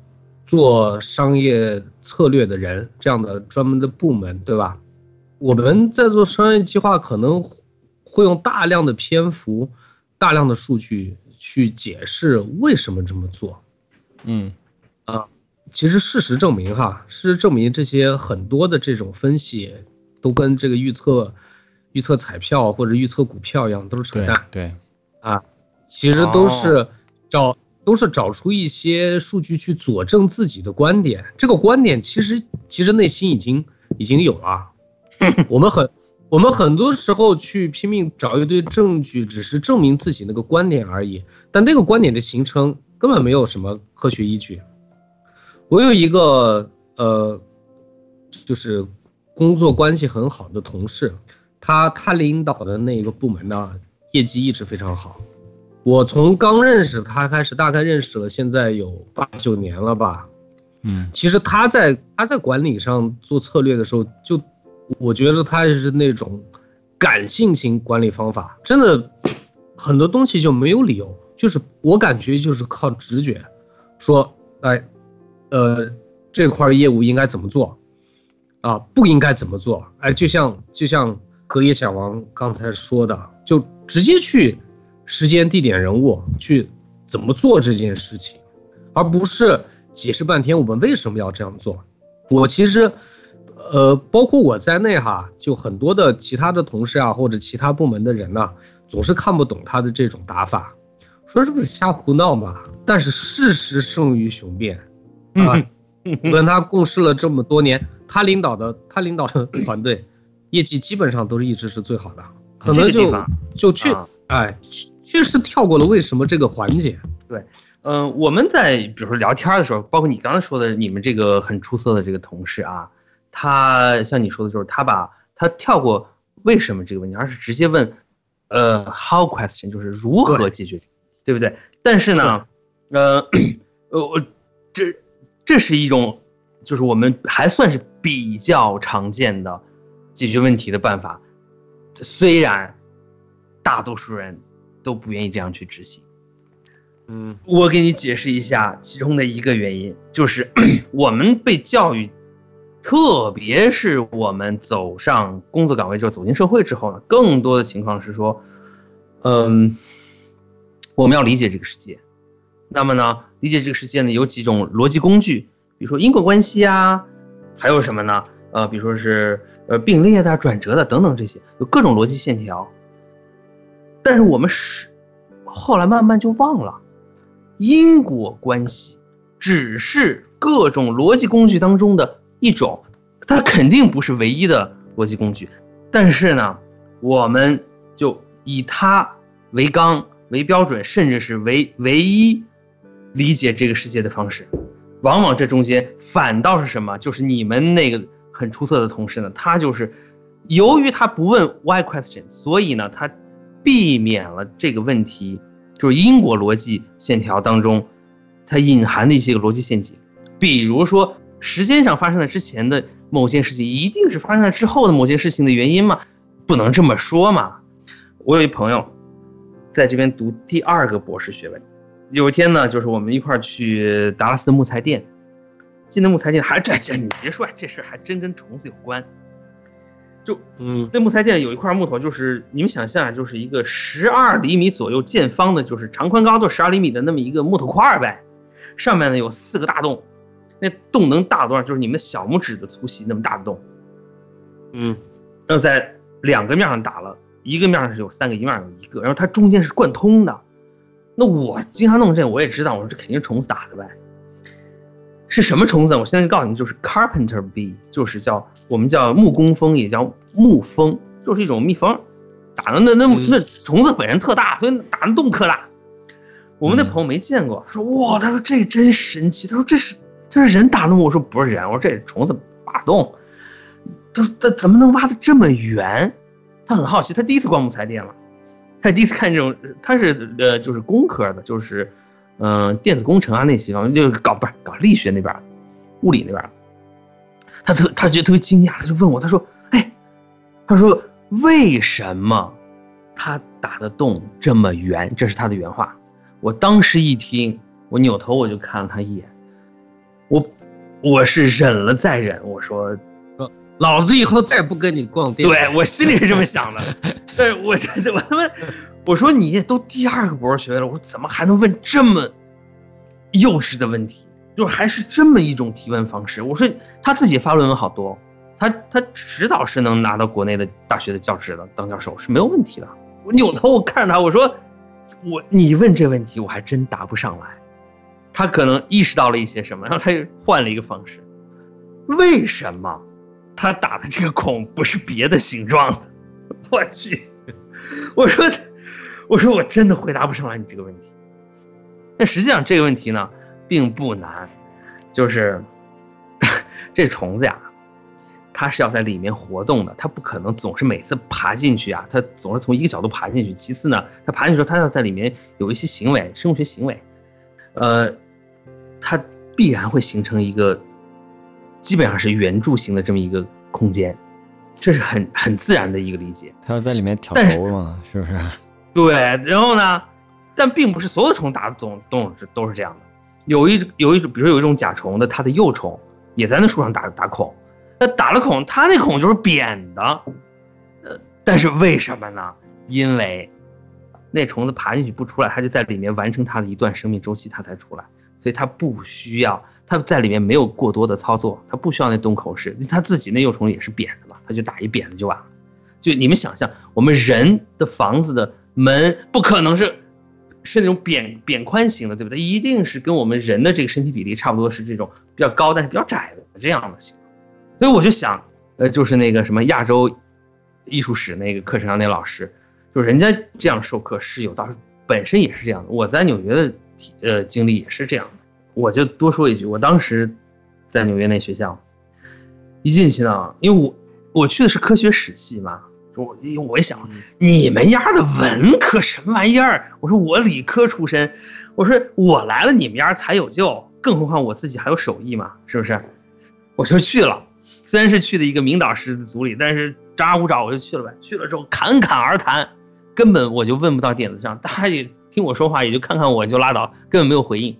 Speaker 2: 做商业策略的人，这样的专门的部门，对吧？我们在做商业计划，可能会用大量的篇幅、大量的数据去解释为什么这么做。
Speaker 4: 嗯，
Speaker 2: 啊，其实事实证明，哈，事实证明这些很多的这种分析都跟这个预测。预测彩票或者预测股票一样，都是扯淡。
Speaker 4: 对，
Speaker 2: 啊，其实都是找都是找出一些数据去佐证自己的观点。这个观点其实其实内心已经已经有了。我们很我们很多时候去拼命找一堆证据，只是证明自己那个观点而已。但那个观点的形成根本没有什么科学依据。我有一个呃，就是工作关系很好的同事。他他领导的那个部门呢，业绩一直非常好。我从刚认识他开始，大概认识了，现在有八九年了吧。
Speaker 4: 嗯
Speaker 2: 其实他在他在管理上做策略的时候，就我觉得他是那种感性型管理方法，真的很多东西就没有理由，就是我感觉就是靠直觉，说哎，呃，这块业务应该怎么做，啊，不应该怎么做，哎，就像就像隔夜小王刚才说的，就直接去时间、地点、人物去怎么做这件事情，而不是解释半天我们为什么要这样做。我其实，呃，包括我在内哈，就很多的其他的同事啊，或者其他部门的人呐、总是看不懂他的这种打法，说这不是瞎胡闹嘛？但是事实胜于雄辩啊。跟他共事了这么多年，他领导的他领导的团队，业绩基本上都是一直是最好的，可能就就确
Speaker 3: 啊
Speaker 2: 哎确确实跳过了为什么这个环节。
Speaker 3: 对嗯，我们在比如说聊天的时候，包括你刚才说的，你们这个很出色的这个同事啊，他像你说的，就是他把他跳过为什么这个问题，而是直接问，呃，how question，就是如何解决，对不对？但是呢，呃，呃，我这这是一种，就是我们还算是比较常见的解决问题的办法，虽然大多数人都不愿意这样去执行。
Speaker 2: 嗯
Speaker 3: 我给你解释一下其中的一个原因，就是 我们被教育，特别是我们走上工作岗位之后，走进社会之后呢，更多的情况是说，嗯，我们要理解这个世界。那么呢，理解这个世界呢，有几种逻辑工具，比如说因果关系啊，还有什么呢？呃，比如说是呃并列的、转折的等等这些，有各种逻辑线条。但是我们是后来慢慢就忘了。因果关系只是各种逻辑工具当中的一种，它肯定不是唯一的逻辑工具。但是呢，我们就以它为纲、为标准，甚至是为唯一理解这个世界的方式。往往这中间反倒是什么？就是你们那个很出色的同事呢，他就是由于他不问 why question，所以呢，他避免了这个问题。就是因果逻辑线条当中，它隐含的一些个逻辑陷阱，比如说时间上发生在之前的某件事情，一定是发生在之后的某件事情的原因吗？不能这么说嘛。我有一朋友，在这边读第二个博士学位，有一天呢，就是我们一块儿去达拉斯的木材店，进那木材店，还这这你别说，这事儿还真跟虫子有关。就
Speaker 2: 嗯
Speaker 3: 那木材店有一块木头，就是你们想象啊，就是一个十二厘米左右见方的，就是长宽高都十二厘米的那么一个木头块儿呗。上面呢有四个大洞，那洞能大多少？就是你们小拇指的粗细那么大的洞。
Speaker 2: 嗯
Speaker 3: 然后在两个面上打了，一个面上是有三个，一面上有一个，然后它中间是贯通的。那我经常弄这个，我也知道，我说这肯定是虫子打的呗。是什么虫子？我现在告诉你，就是 carpenter bee，就是叫我们叫木工蜂，也叫木蜂，就是一种蜜蜂。打的那那
Speaker 2: 嗯
Speaker 3: 那虫子本身特大，所以打的洞可大。我们那
Speaker 4: 嗯
Speaker 3: 朋友没见过，他说哇，他说这真神奇，他说这是这是人打的吗？我说不是人，我说这虫子挖洞。他说他怎么能挖的这么圆？他很好奇，他第一次逛木材店了，他第一次看这种，他是呃就是工科的，就是嗯、呃电子工程啊那些方面，就搞不是搞力学那边儿，物理那边儿。他特他觉得特别惊讶，他就问我，他说，哎，他说为什么他打的洞这么圆？这是他的原话。我当时一听，我扭头我就看了他一眼，我我是忍了再忍，我说
Speaker 2: 老子以后再不跟你逛店。
Speaker 3: 对我心里是这么想的，但是我这我他妈，我说你都第二个博士学位了，我怎么还能问这么幼稚的问题？就还是这么一种提问方式。我说他自己发论文好多，他他迟早是能拿到国内的大学的教职的，当教授是没有问题的。我扭头我看着他，我说我你问这问题我还真答不上来。他可能意识到了一些什么，然后他又换了一个方式。为什么他打的这个孔不是别的形状的？我去，我说我说我真的回答不上来你这个问题。但实际上这个问题呢并不难，就是 这虫子呀，它是要在里面活动的，它不可能总是每次爬进去啊，它总是从一个角度爬进去。其次呢，它爬进去时候，它要在里面有一些行为，生物学行为，呃，它必然会形成一个基本上是圆柱形的这么一个空间，这是很很自然的一个理解。
Speaker 4: 它要在里面挑头嘛，是不是？
Speaker 3: 对，然后呢，但并不是所有虫打总都是都是这样的，有一有一种，比如说有一种甲虫的，它的幼虫也在那树上打打孔，那打了孔，它那孔就是扁的，呃，但是为什么呢？因为那虫子爬进去不出来，它就在里面完成它的一段生命周期，它才出来，所以它不需要，它在里面没有过多的操作，它不需要那洞口式，它自己那幼虫也是扁的嘛，它就打一扁的就完了。就你们想象，我们人的房子的门不可能是是那种扁扁宽型的，对不对？一定是跟我们人的这个身体比例差不多，是这种比较高但是比较窄的这样的形。所以我就想，呃，就是那个什么亚洲艺术史那个课程上那老师，就人家这样授课是有道理，本身也是这样的。我在纽约的体呃经历也是这样的。我就多说一句，我当时在纽约那学校一进去呢，因为我我去的是科学史系嘛，我我一想，你们丫的文科什么玩意儿？我说我理科出身，我说我来了，你们丫才有救，更何况我自己还有手艺嘛，是不是？我就去了，虽然是去的一个名导师的组里，但是张牙舞爪我就去了呗。去了之后侃侃而谈，根本我就问不到点子上，大家也听我说话，也就看看我就拉倒，根本没有回应。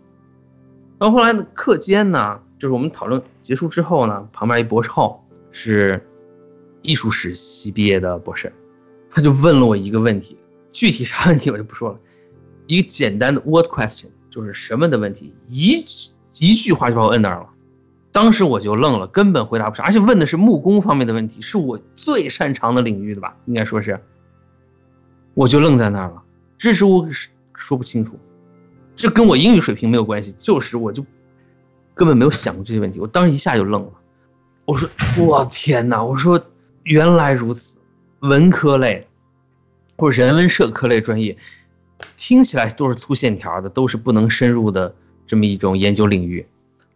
Speaker 3: 然后后来呢，课间呢，就是我们讨论结束之后呢，旁边一博士后是艺术史系毕业的博士，他就问了我一个问题，具体啥问题我就不说了，一个简单的 what question，就是什么的问题，一一句话就把我摁那儿了。当时我就愣了，根本回答不上，而且问的是木工方面的问题，是我最擅长的领域的吧，应该说是，我就愣在那儿了，支支吾吾说不清楚。这跟我英语水平没有关系，就是我就根本没有想过这些问题，我当时一下就愣了。我说我天哪！我说原来如此，文科类或者人文社科类专业，听起来都是粗线条的，都是不能深入的这么一种研究领域，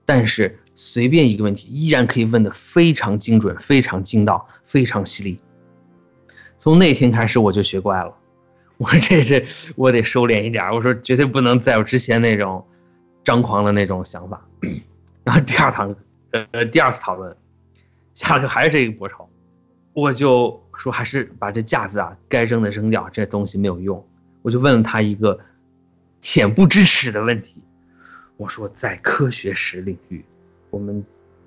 Speaker 3: 但是随便一个问题依然可以问得非常精准、非常精到、非常犀利。从那天开始我就学乖了。我说这是我得收敛一点，我说绝对不能再有之前那种张狂的那种想法。然后第二堂，呃，第二次讨论，下课还是这个博潮，我就说还是把这架子啊该扔的扔掉，这东西没有用。我就问了他一个恬不知耻的问题，我说在科学史领域，我们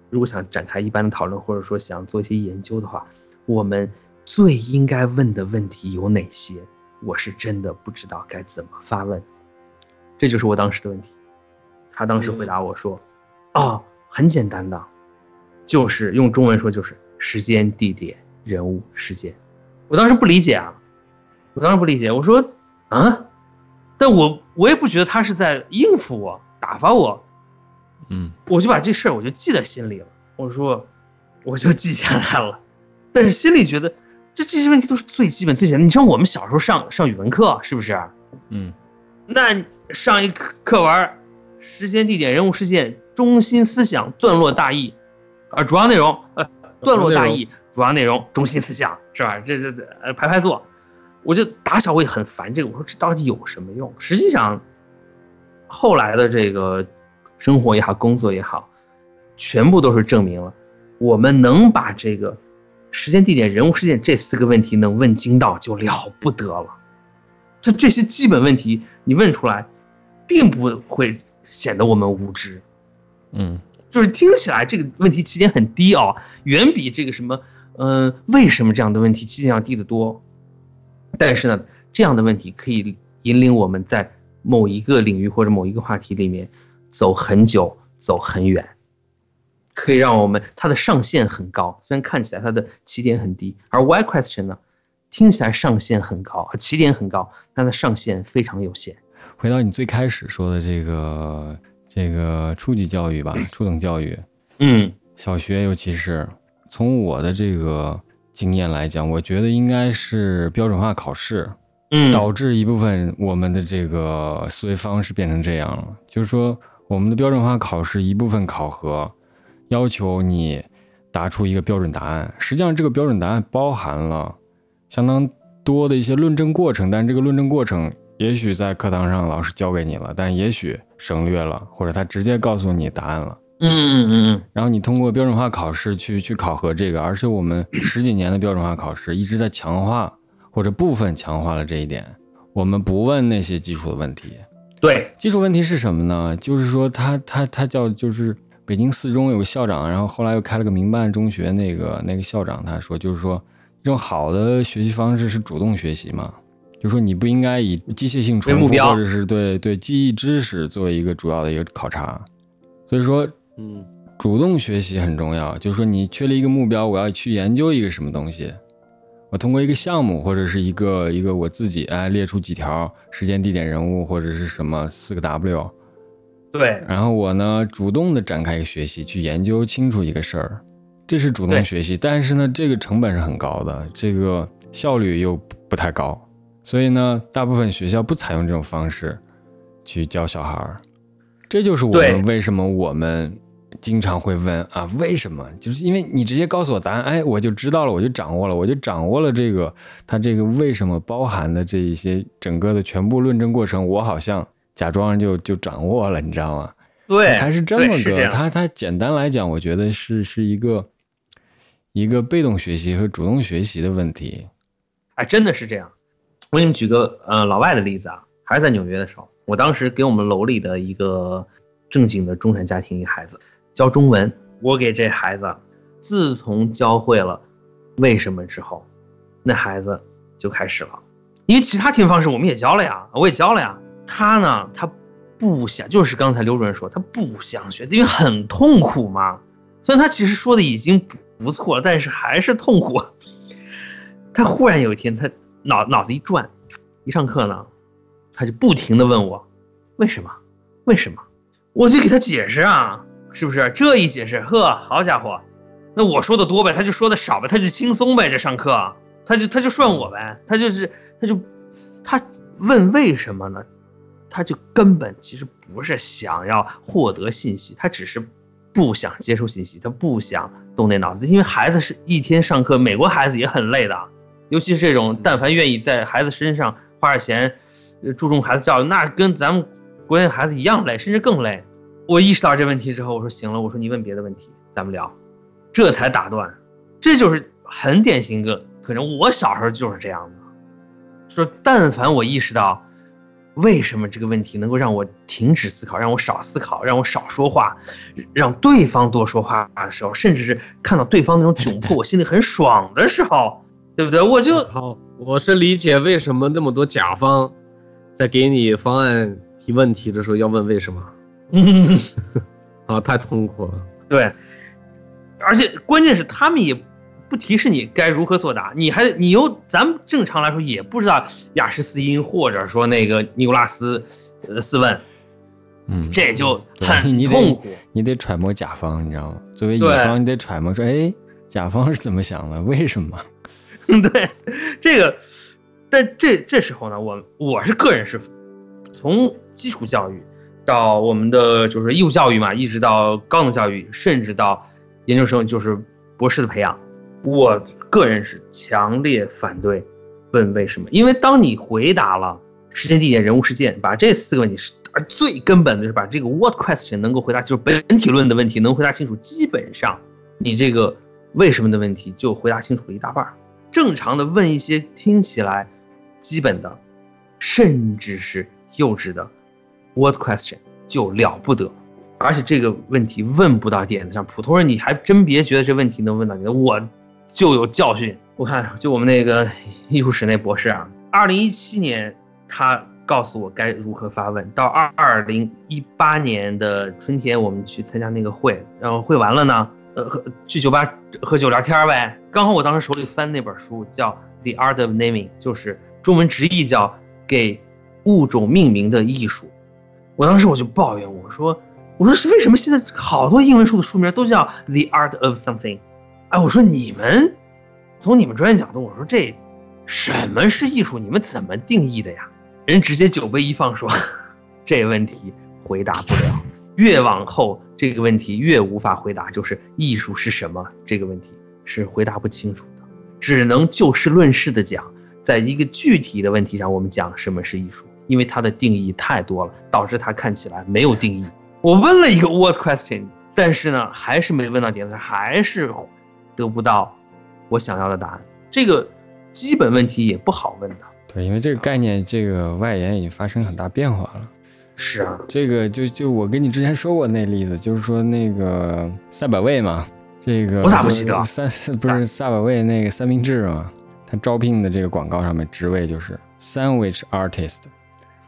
Speaker 3: 如果想展开一般的讨论，或者说想做一些研究的话，我们最应该问的问题有哪些？我是真的不知道该怎么发问，这就是我当时的问题。他当时回答我说：“哦，很简单的，就是用中文说就是时间、地点、人物、事件。”我当时不理解啊，我当时不理解。我说：“啊，但我我也不觉得他是在应付我、打发我。”
Speaker 4: 嗯，
Speaker 3: 我就把这事儿我就记在心里了。我说，我就记下来了，但是心里觉得。这这些问题都是最基本、最简单。你像我们小时候上上语文课，是不是？
Speaker 4: 嗯，
Speaker 3: 那上一课课文，时间、地点、人物、事件、中心思想、段落大意，啊，主要内容，呃，段落大意，主要内容，中心思想，是吧？这这这，呃，排排坐。我就打小我也很烦这个，我说这到底有什么用？实际上，后来的这个生活也好，工作也好，全部都是证明了，我们能把这个。时间、地点、人物、事件这四个问题能问精到就了不得了。就这些基本问题，你问出来，并不会显得我们无知。
Speaker 4: 嗯，
Speaker 3: 就是听起来这个问题起点很低啊，远比这个什么，嗯，为什么这样的问题起点要低得多。但是呢，这样的问题可以引领我们在某一个领域或者某一个话题里面走很久、走很远。可以让我们它的上限很高，虽然看起来它的起点很低，而 Why question 呢，听起来上限很高，起点很高，它的上限非常有限。
Speaker 4: 回到你最开始说的这个这个初级教育吧，初等教育，
Speaker 3: 嗯，
Speaker 4: 小学尤其是从我的这个经验来讲，我觉得应该是标准化考试，
Speaker 3: 嗯，
Speaker 4: 导致一部分我们的这个思维方式变成这样了，就是说我们的标准化考试一部分考核。要求你答出一个标准答案。实际上，这个标准答案包含了相当多的一些论证过程，但这个论证过程也许在课堂上老师教给你了，但也许省略了，或者他直接告诉你答案了。
Speaker 3: 嗯嗯嗯嗯，
Speaker 4: 然后你通过标准化考试去去考核这个，而且我们十几年的标准化考试一直在强化或者部分强化了这一点。我们不问那些基础的问题，
Speaker 3: 对，
Speaker 4: 基础问题是什么呢？就是说他他他叫就是北京四中有个校长，然后后来又开了个民办中学，那个那个校长他说就是说一种好的学习方式是主动学习嘛，就说你不应该以机械性重复或者是对对记忆知识作为一个主要的一个考察，所以说
Speaker 2: 嗯
Speaker 4: 主动学习很重要，就是说你确立一个目标，我要去研究一个什么东西，我通过一个项目或者是一个一个我自己哎列出几条时间、地点、人物或者是什么四个 W，
Speaker 3: 对，
Speaker 4: 然后我呢主动的展开一个学习，去研究清楚一个事儿，这是主动学习，但是呢这个成本是很高的，这个效率又不不太高，所以呢大部分学校不采用这种方式去教小孩儿，这就是我们为什么我们经常会问啊为什么？就是因为你直接告诉我答案，哎我就知道了，我就掌握了，我就掌握了这个它这个为什么包含的这一些整个的全部论证过程，我好像假装就就掌握了，你知道吗？
Speaker 3: 对，
Speaker 4: 它是这么个，它它简单来讲，我觉得是是一个一个被动学习和主动学习的问题。
Speaker 3: 哎，真的是这样。我给你们举个呃老外的例子啊，还是在纽约的时候，我当时给我们楼里的一个正经的中产家庭一个孩子教中文，我给这孩子自从教会了为什么之后，那孩子就开始了，因为其他听方式我们也教了呀，我也教了呀，他呢他不想，就是刚才刘主任说他不想学，因为很痛苦嘛。虽然他其实说的已经不不错了，但是还是痛苦。他忽然有一天，他脑脑子一转，一上课呢，他就不停的问我，为什么？为什么？我就给他解释啊，是不是？这一解释，呵，好家伙，那我说的多呗，他就说的少呗，他就轻松呗，这上课，他就他就顺我呗，他就是他就他问为什么呢？他就根本其实不是想要获得信息，他只是不想接受信息，他不想动那脑子，因为孩子是一天上课，美国孩子也很累的，尤其是这种但凡愿意在孩子身上花点钱，注重孩子教育，那跟咱们国内孩子一样累，甚至更累。我意识到这问题之后，我说行了，我说你问别的问题，咱们聊，这才打断，这就是很典型一个特征。我小时候就是这样的，说但凡我意识到。为什么这个问题能够让我停止思考，让我少思考，让我少说话，让对方多说话的时候，甚至是看到对方那种窘迫，我心里很爽的时候，对不对？我就
Speaker 2: 好，我是理解为什么那么多甲方在给你方案提问题的时候要问为什么
Speaker 3: 嗯，
Speaker 2: 啊，太痛苦了。
Speaker 3: 对，而且关键是他们也不提示你该如何作答，你还你又咱们正常来说也不知道雅什斯因或者说那个尼古拉斯呃斯问，
Speaker 4: 嗯，
Speaker 3: 这就
Speaker 4: 对
Speaker 3: 很痛苦。
Speaker 4: 你得揣摩甲方，你知道吗？作为乙方，你得揣摩说，哎，甲方是怎么想的？为什么？
Speaker 3: 对，这个，但这这时候呢，我我是个人是，从基础教育到我们的就是义务教育嘛，一直到高等教育，甚至到研究生就是博士的培养，我个人是强烈反对问为什么，因为当你回答了时间、地点、人物、事件，把这四个问题是，而最根本的是把这个 what question 能够回答，就是本体论的问题能回答清楚，基本上你这个为什么的问题就回答清楚了一大半。正常的问一些听起来基本的，甚至是幼稚的 what question 就了不得，而且这个问题问不到点子上，普通人你还真别觉得这问题能问到点子，我就有教训。我看就我们那个艺术史那博士啊，二零一七年他告诉我该如何发问，到二二零一八年的春天我们去参加那个会，然后会完了呢。呃，喝去酒吧喝酒聊天呗。刚好我当时手里翻那本书叫《The Art of Naming》，就是中文直译叫“给物种命名的艺术”。我当时我就抱怨我说：“我说是为什么现在好多英文书的书名都叫 The Art of Something？” 哎，我说你们从你们专业角度，我说这什么是艺术？你们怎么定义的呀？人直接酒杯一放说，这问题回答不了。越往后这个问题越无法回答，就是艺术是什么这个问题是回答不清楚的，只能就事论事的讲，在一个具体的问题上我们讲什么是艺术，因为它的定义太多了，导致它看起来没有定义。我问了一个 what question，但是呢还是没问到点子上，还是得不到我想要的答案。这个基本问题也不好问的。
Speaker 4: 对，因为这个概念，这个外延已经发生很大变化了。
Speaker 3: 是啊，
Speaker 4: 这个就就我跟你之前说过那例子，就是说那个赛百味嘛，这个
Speaker 3: 我咋不记得
Speaker 4: 三不是赛百味那个三明治嘛？他招聘的这个广告上面职位就是 sandwich artist，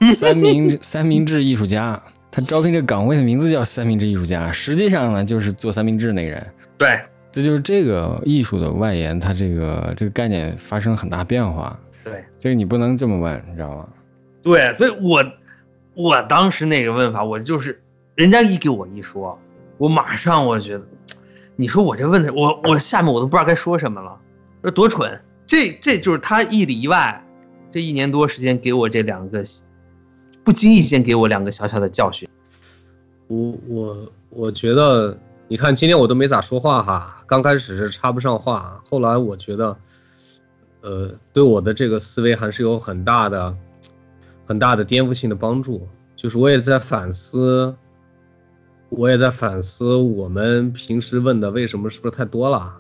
Speaker 4: 三明三明治艺术家。他招聘这个岗位的名字叫三明治艺术家，实际上呢就是做三明治那个人。
Speaker 3: 对，
Speaker 4: 这就是这个艺术的外延，它这个这个概念发生很大变化。
Speaker 3: 对，
Speaker 4: 所以你不能这么问，你知道吗？
Speaker 3: 对，所以我我当时那个问法，我就是人家一给我一说，我马上我觉得，你说我这问的，我我下面我都不知道该说什么了，说多蠢！这这就是他一里一外，这一年多时间给我这两个，不经意间给我两个小小的教训。
Speaker 2: 我我我觉得，你看今天我都没咋说话哈，刚开始是插不上话，后来我觉得，呃，对我的这个思维还是有很大的、很大的颠覆性的帮助。就是我也在反思，我也在反思我们平时问的为什么是不是太多了。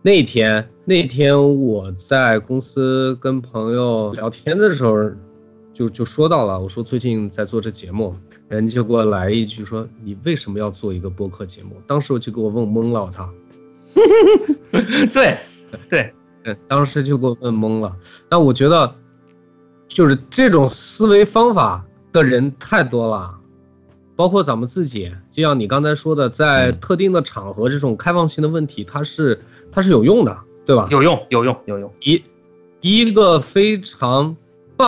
Speaker 2: 那天那天我在公司跟朋友聊天的时候，就就说到了，我说最近在做这节目。人家就给我来一句说：“你为什么要做一个播客节目？”当时我就给我问懵了，我操！
Speaker 3: 对，对，
Speaker 2: 对，当时就给我问懵了。但我觉得，就是这种思维方法的人太多了，包括咱们自己。就像你刚才说的，在特定的场合，这种开放性的问题，它是它是有用的，对吧？
Speaker 3: 有用，有用，有用。
Speaker 2: 一第一个非常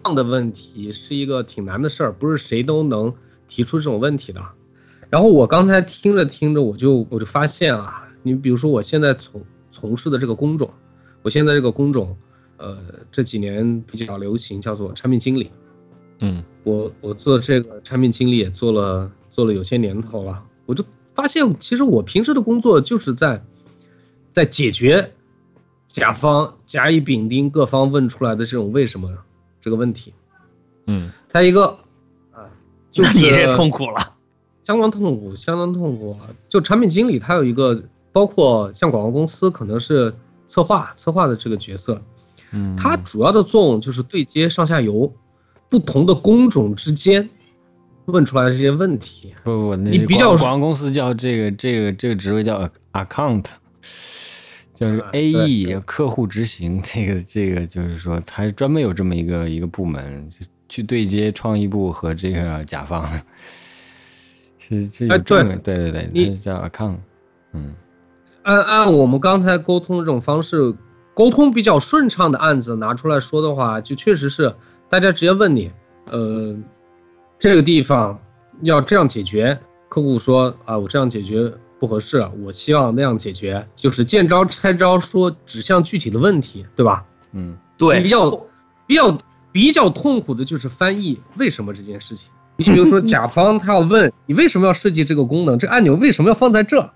Speaker 2: 放的问题，是一个挺难的事儿，不是谁都能。提出这种问题的，然后我刚才听着听着，我就我就发现啊，你比如说我现在从从事的这个工种，我现在这个工种，呃，这几年比较流行叫做产品经理，
Speaker 4: 嗯，
Speaker 2: 我我做这个产品经理也做了做了有些年头了，我就发现其实我平时的工作就是在在解决甲方甲乙丙丁各方问出来的这种为什么这个问题，
Speaker 4: 嗯，
Speaker 2: 他一个啊。就是
Speaker 3: 你这痛苦了，
Speaker 2: 相当痛苦，相当痛苦。就产品经理，他有一个，包括像广告公司，可能是策划策划的这个角色，
Speaker 4: 嗯，
Speaker 2: 他主要的作用就是对接上下游不同的工种之间问出来的这些问题。
Speaker 4: 不不，
Speaker 2: 你比较
Speaker 4: 广告公司叫这个这个这个职位叫 account，就是 A E 客户执行，这个这个就是说，他专门有这么一个一个部门。去对接创意部和这个甲方，是这个对对对对，叫 account，嗯，
Speaker 2: 按按我们刚才沟通的这种方式，沟通比较顺畅的案子拿出来说的话，就确实是大家直接问你，呃，这个地方要这样解决，客户说啊，我这样解决不合适，我希望那样解决，就是见招拆招，说指向具体的问题，对吧？
Speaker 4: 嗯，
Speaker 3: 对，
Speaker 2: 比较比较。比较痛苦的就是翻译为什么这件事情。你比如说，甲方他要问你为什么要设计这个功能，这按钮为什么要放在这？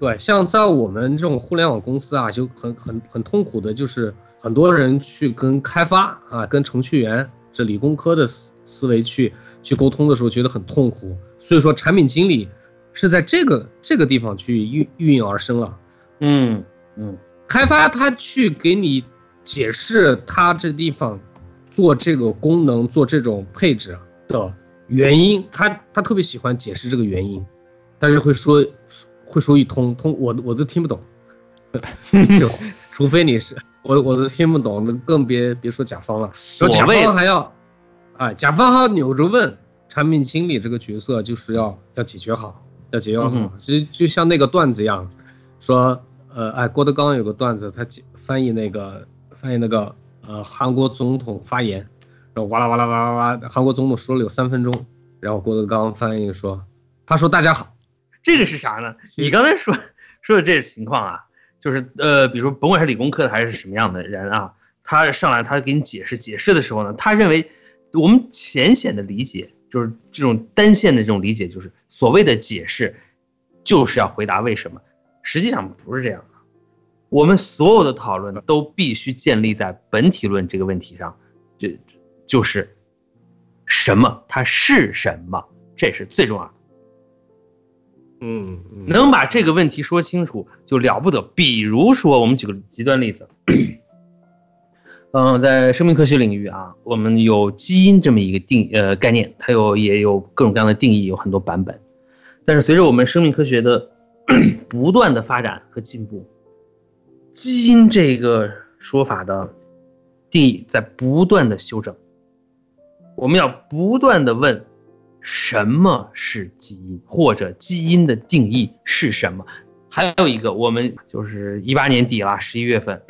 Speaker 2: 对，像在我们这种互联网公司啊，就很很很痛苦的，就是很多人去跟开发啊、跟程序员这理工科的思思维去去沟通的时候，觉得很痛苦。所以说，产品经理是在这个这个地方去孕孕育而生了。
Speaker 3: 嗯嗯，
Speaker 2: 开发他去给你解释他这地方。做这个功能做这种配置的原因，他他特别喜欢解释这个原因，但是会说会说一通通，我我都听不懂，就除非你是我我都听不懂，那更别别说甲方了。甲方还要，啊，甲方还要扭着问产品经理这个角色，就是要要解决好，要解决好。其实就像那个段子一样，说呃哎郭德纲有个段子，他翻译那个翻译那个。呃，韩国总统发言，然后哇啦哇啦哇啦哇，韩国总统说了有三分钟，然后郭德纲翻译说，他说大家好，
Speaker 3: 这个是啥呢？你刚才说说的这个情况啊，就是呃，比如说甭管是理工科的还是什么样的人啊，他上来他给你解释解释的时候呢，他认为我们浅显的理解就是这种单线的这种理解，就是所谓的解释，就是要回答为什么，实际上不是这样的。我们所有的讨论都必须建立在本体论这个问题上，就就是什么，它是什么，这是最重要的。
Speaker 2: 嗯，嗯
Speaker 3: 能把这个问题说清楚就了不得。比如说，我们举个极端例子，嗯，在生命科学领域啊，我们有基因这么一个定呃概念，它有也有各种各样的定义，有很多版本。但是随着我们生命科学的 不断的发展和进步，基因这个说法的定义在不断的修正。我们要不断的问，什么是基因，或者基因的定义是什么？还有一个，我们就是一八年底了，十一月份，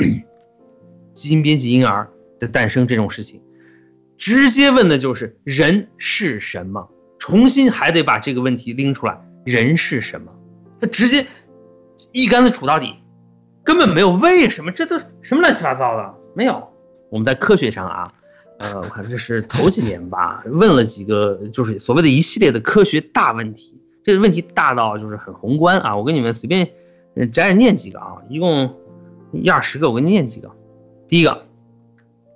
Speaker 3: 基因编辑婴儿的诞生这种事情，直接问的就是人是什么？重新还得把这个问题拎出来，人是什么？他直接一竿子杵到底，根本没有为什么，这都什么乱七八糟的，没有。我们在科学上啊，呃，我看这是头几年吧，问了几个就是所谓的一系列的科学大问题，这个问题大到就是很宏观啊。我给你们随便摘着念几个啊，一共一二十个，我给你念几个。第一个，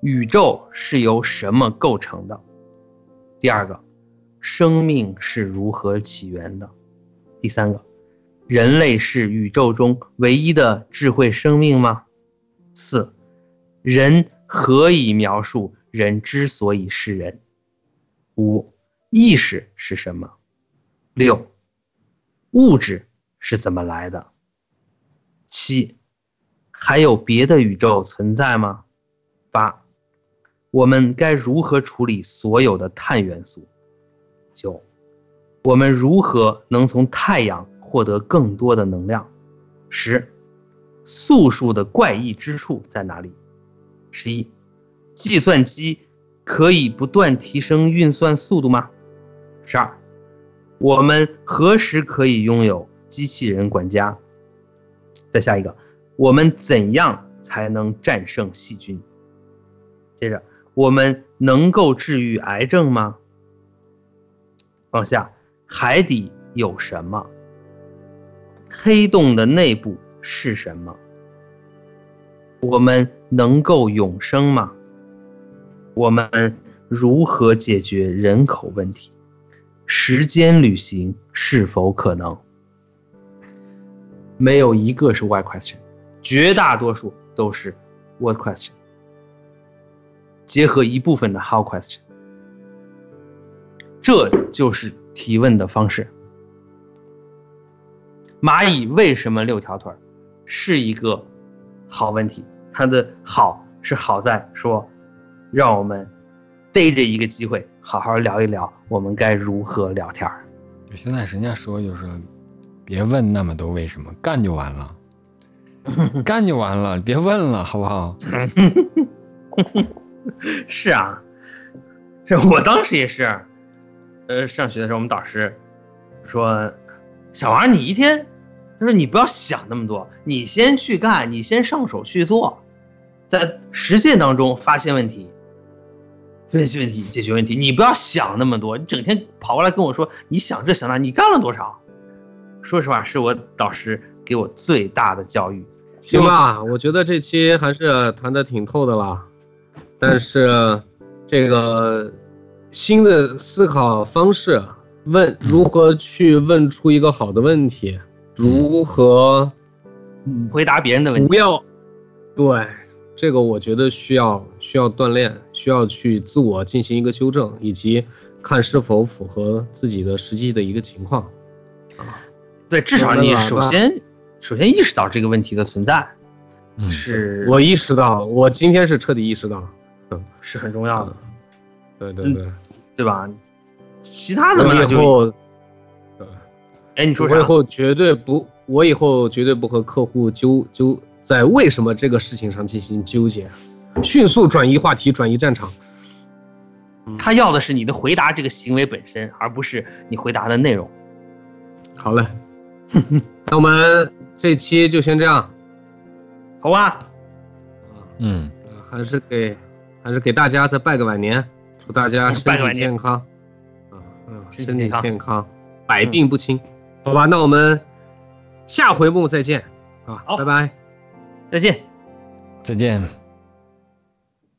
Speaker 3: 宇宙是由什么构成的？第二个，生命是如何起源的？第三个，人类是宇宙中唯一的智慧生命吗？四，人何以描述人之所以是人？五，意识是什么？六，物质是怎么来的？七，还有别的宇宙存在吗？八，我们该如何处理所有的碳元素？九，我们如何能从太阳获得更多的能量？十，素数的怪异之处在哪里？十一，计算机可以不断提升运算速度吗？十二，我们何时可以拥有机器人管家？再下一个，我们怎样才能战胜细菌？接着，我们能够治愈癌症吗？往下，海底有什么？黑洞的内部是什么？我们能够永生吗？我们如何解决人口问题？时间旅行是否可能？没有一个是 why question，绝大多数都是 what question，结合一部分的 how question，这就是提问的方式。蚂蚁为什么六条腿儿？是一个好问题。它的好是好在说，让我们逮着一个机会，好好聊一聊，我们该如何聊天儿。
Speaker 4: 现在人家说就是，别问那么多为什么，干就完了，干就完了，别问了，好不好？
Speaker 3: 是啊，是我当时也是，呃，上学的时候，我们导师说，小王你一天，他说你不要想那么多，你先去干，你先上手去做，在实践当中发现问题，分析问题，解决问题，你不要想那么多，你整天跑过来跟我说你想这想那，你干了多少？说实话，是我导师给我最大的教育。
Speaker 2: 行吧，我觉得这期还是谈的挺透的啦。但是，这个新的思考方式，问如何去问出一个好的问题，如何
Speaker 3: 回答别人的问题，
Speaker 2: 不要，对这个我觉得需要需要锻炼，需要去自我进行一个修正，以及看是否符合自己的实际的一个情况。
Speaker 3: 对，至少你首先首先意识到这个问题的存在，
Speaker 4: 嗯
Speaker 3: 是
Speaker 2: 我意识到，我今天是彻底意识到了。
Speaker 3: 是很重要的，
Speaker 2: 对对对，
Speaker 3: 对吧？其他的嘛
Speaker 2: 我以
Speaker 3: 就，
Speaker 2: 后，
Speaker 3: 哎，你说啥？
Speaker 2: 我以后绝对不，我以后绝对不和客户纠纠在为什么这个事情上进行纠结，迅速转移话题，转移战场。
Speaker 3: 他要的是你的回答这个行为本身，而不是你回答的内容。
Speaker 2: 好嘞，那我们这期就先这样，
Speaker 3: 好吧？
Speaker 4: 嗯，
Speaker 2: 呃还是给还是给大家再拜个晚年，祝大家身体健康。啊，嗯，
Speaker 3: 身体健康
Speaker 2: 健康，百病不侵。好吧，那我们下回目再见啊，
Speaker 3: 好
Speaker 2: 拜拜。
Speaker 3: 再见。
Speaker 4: 再见。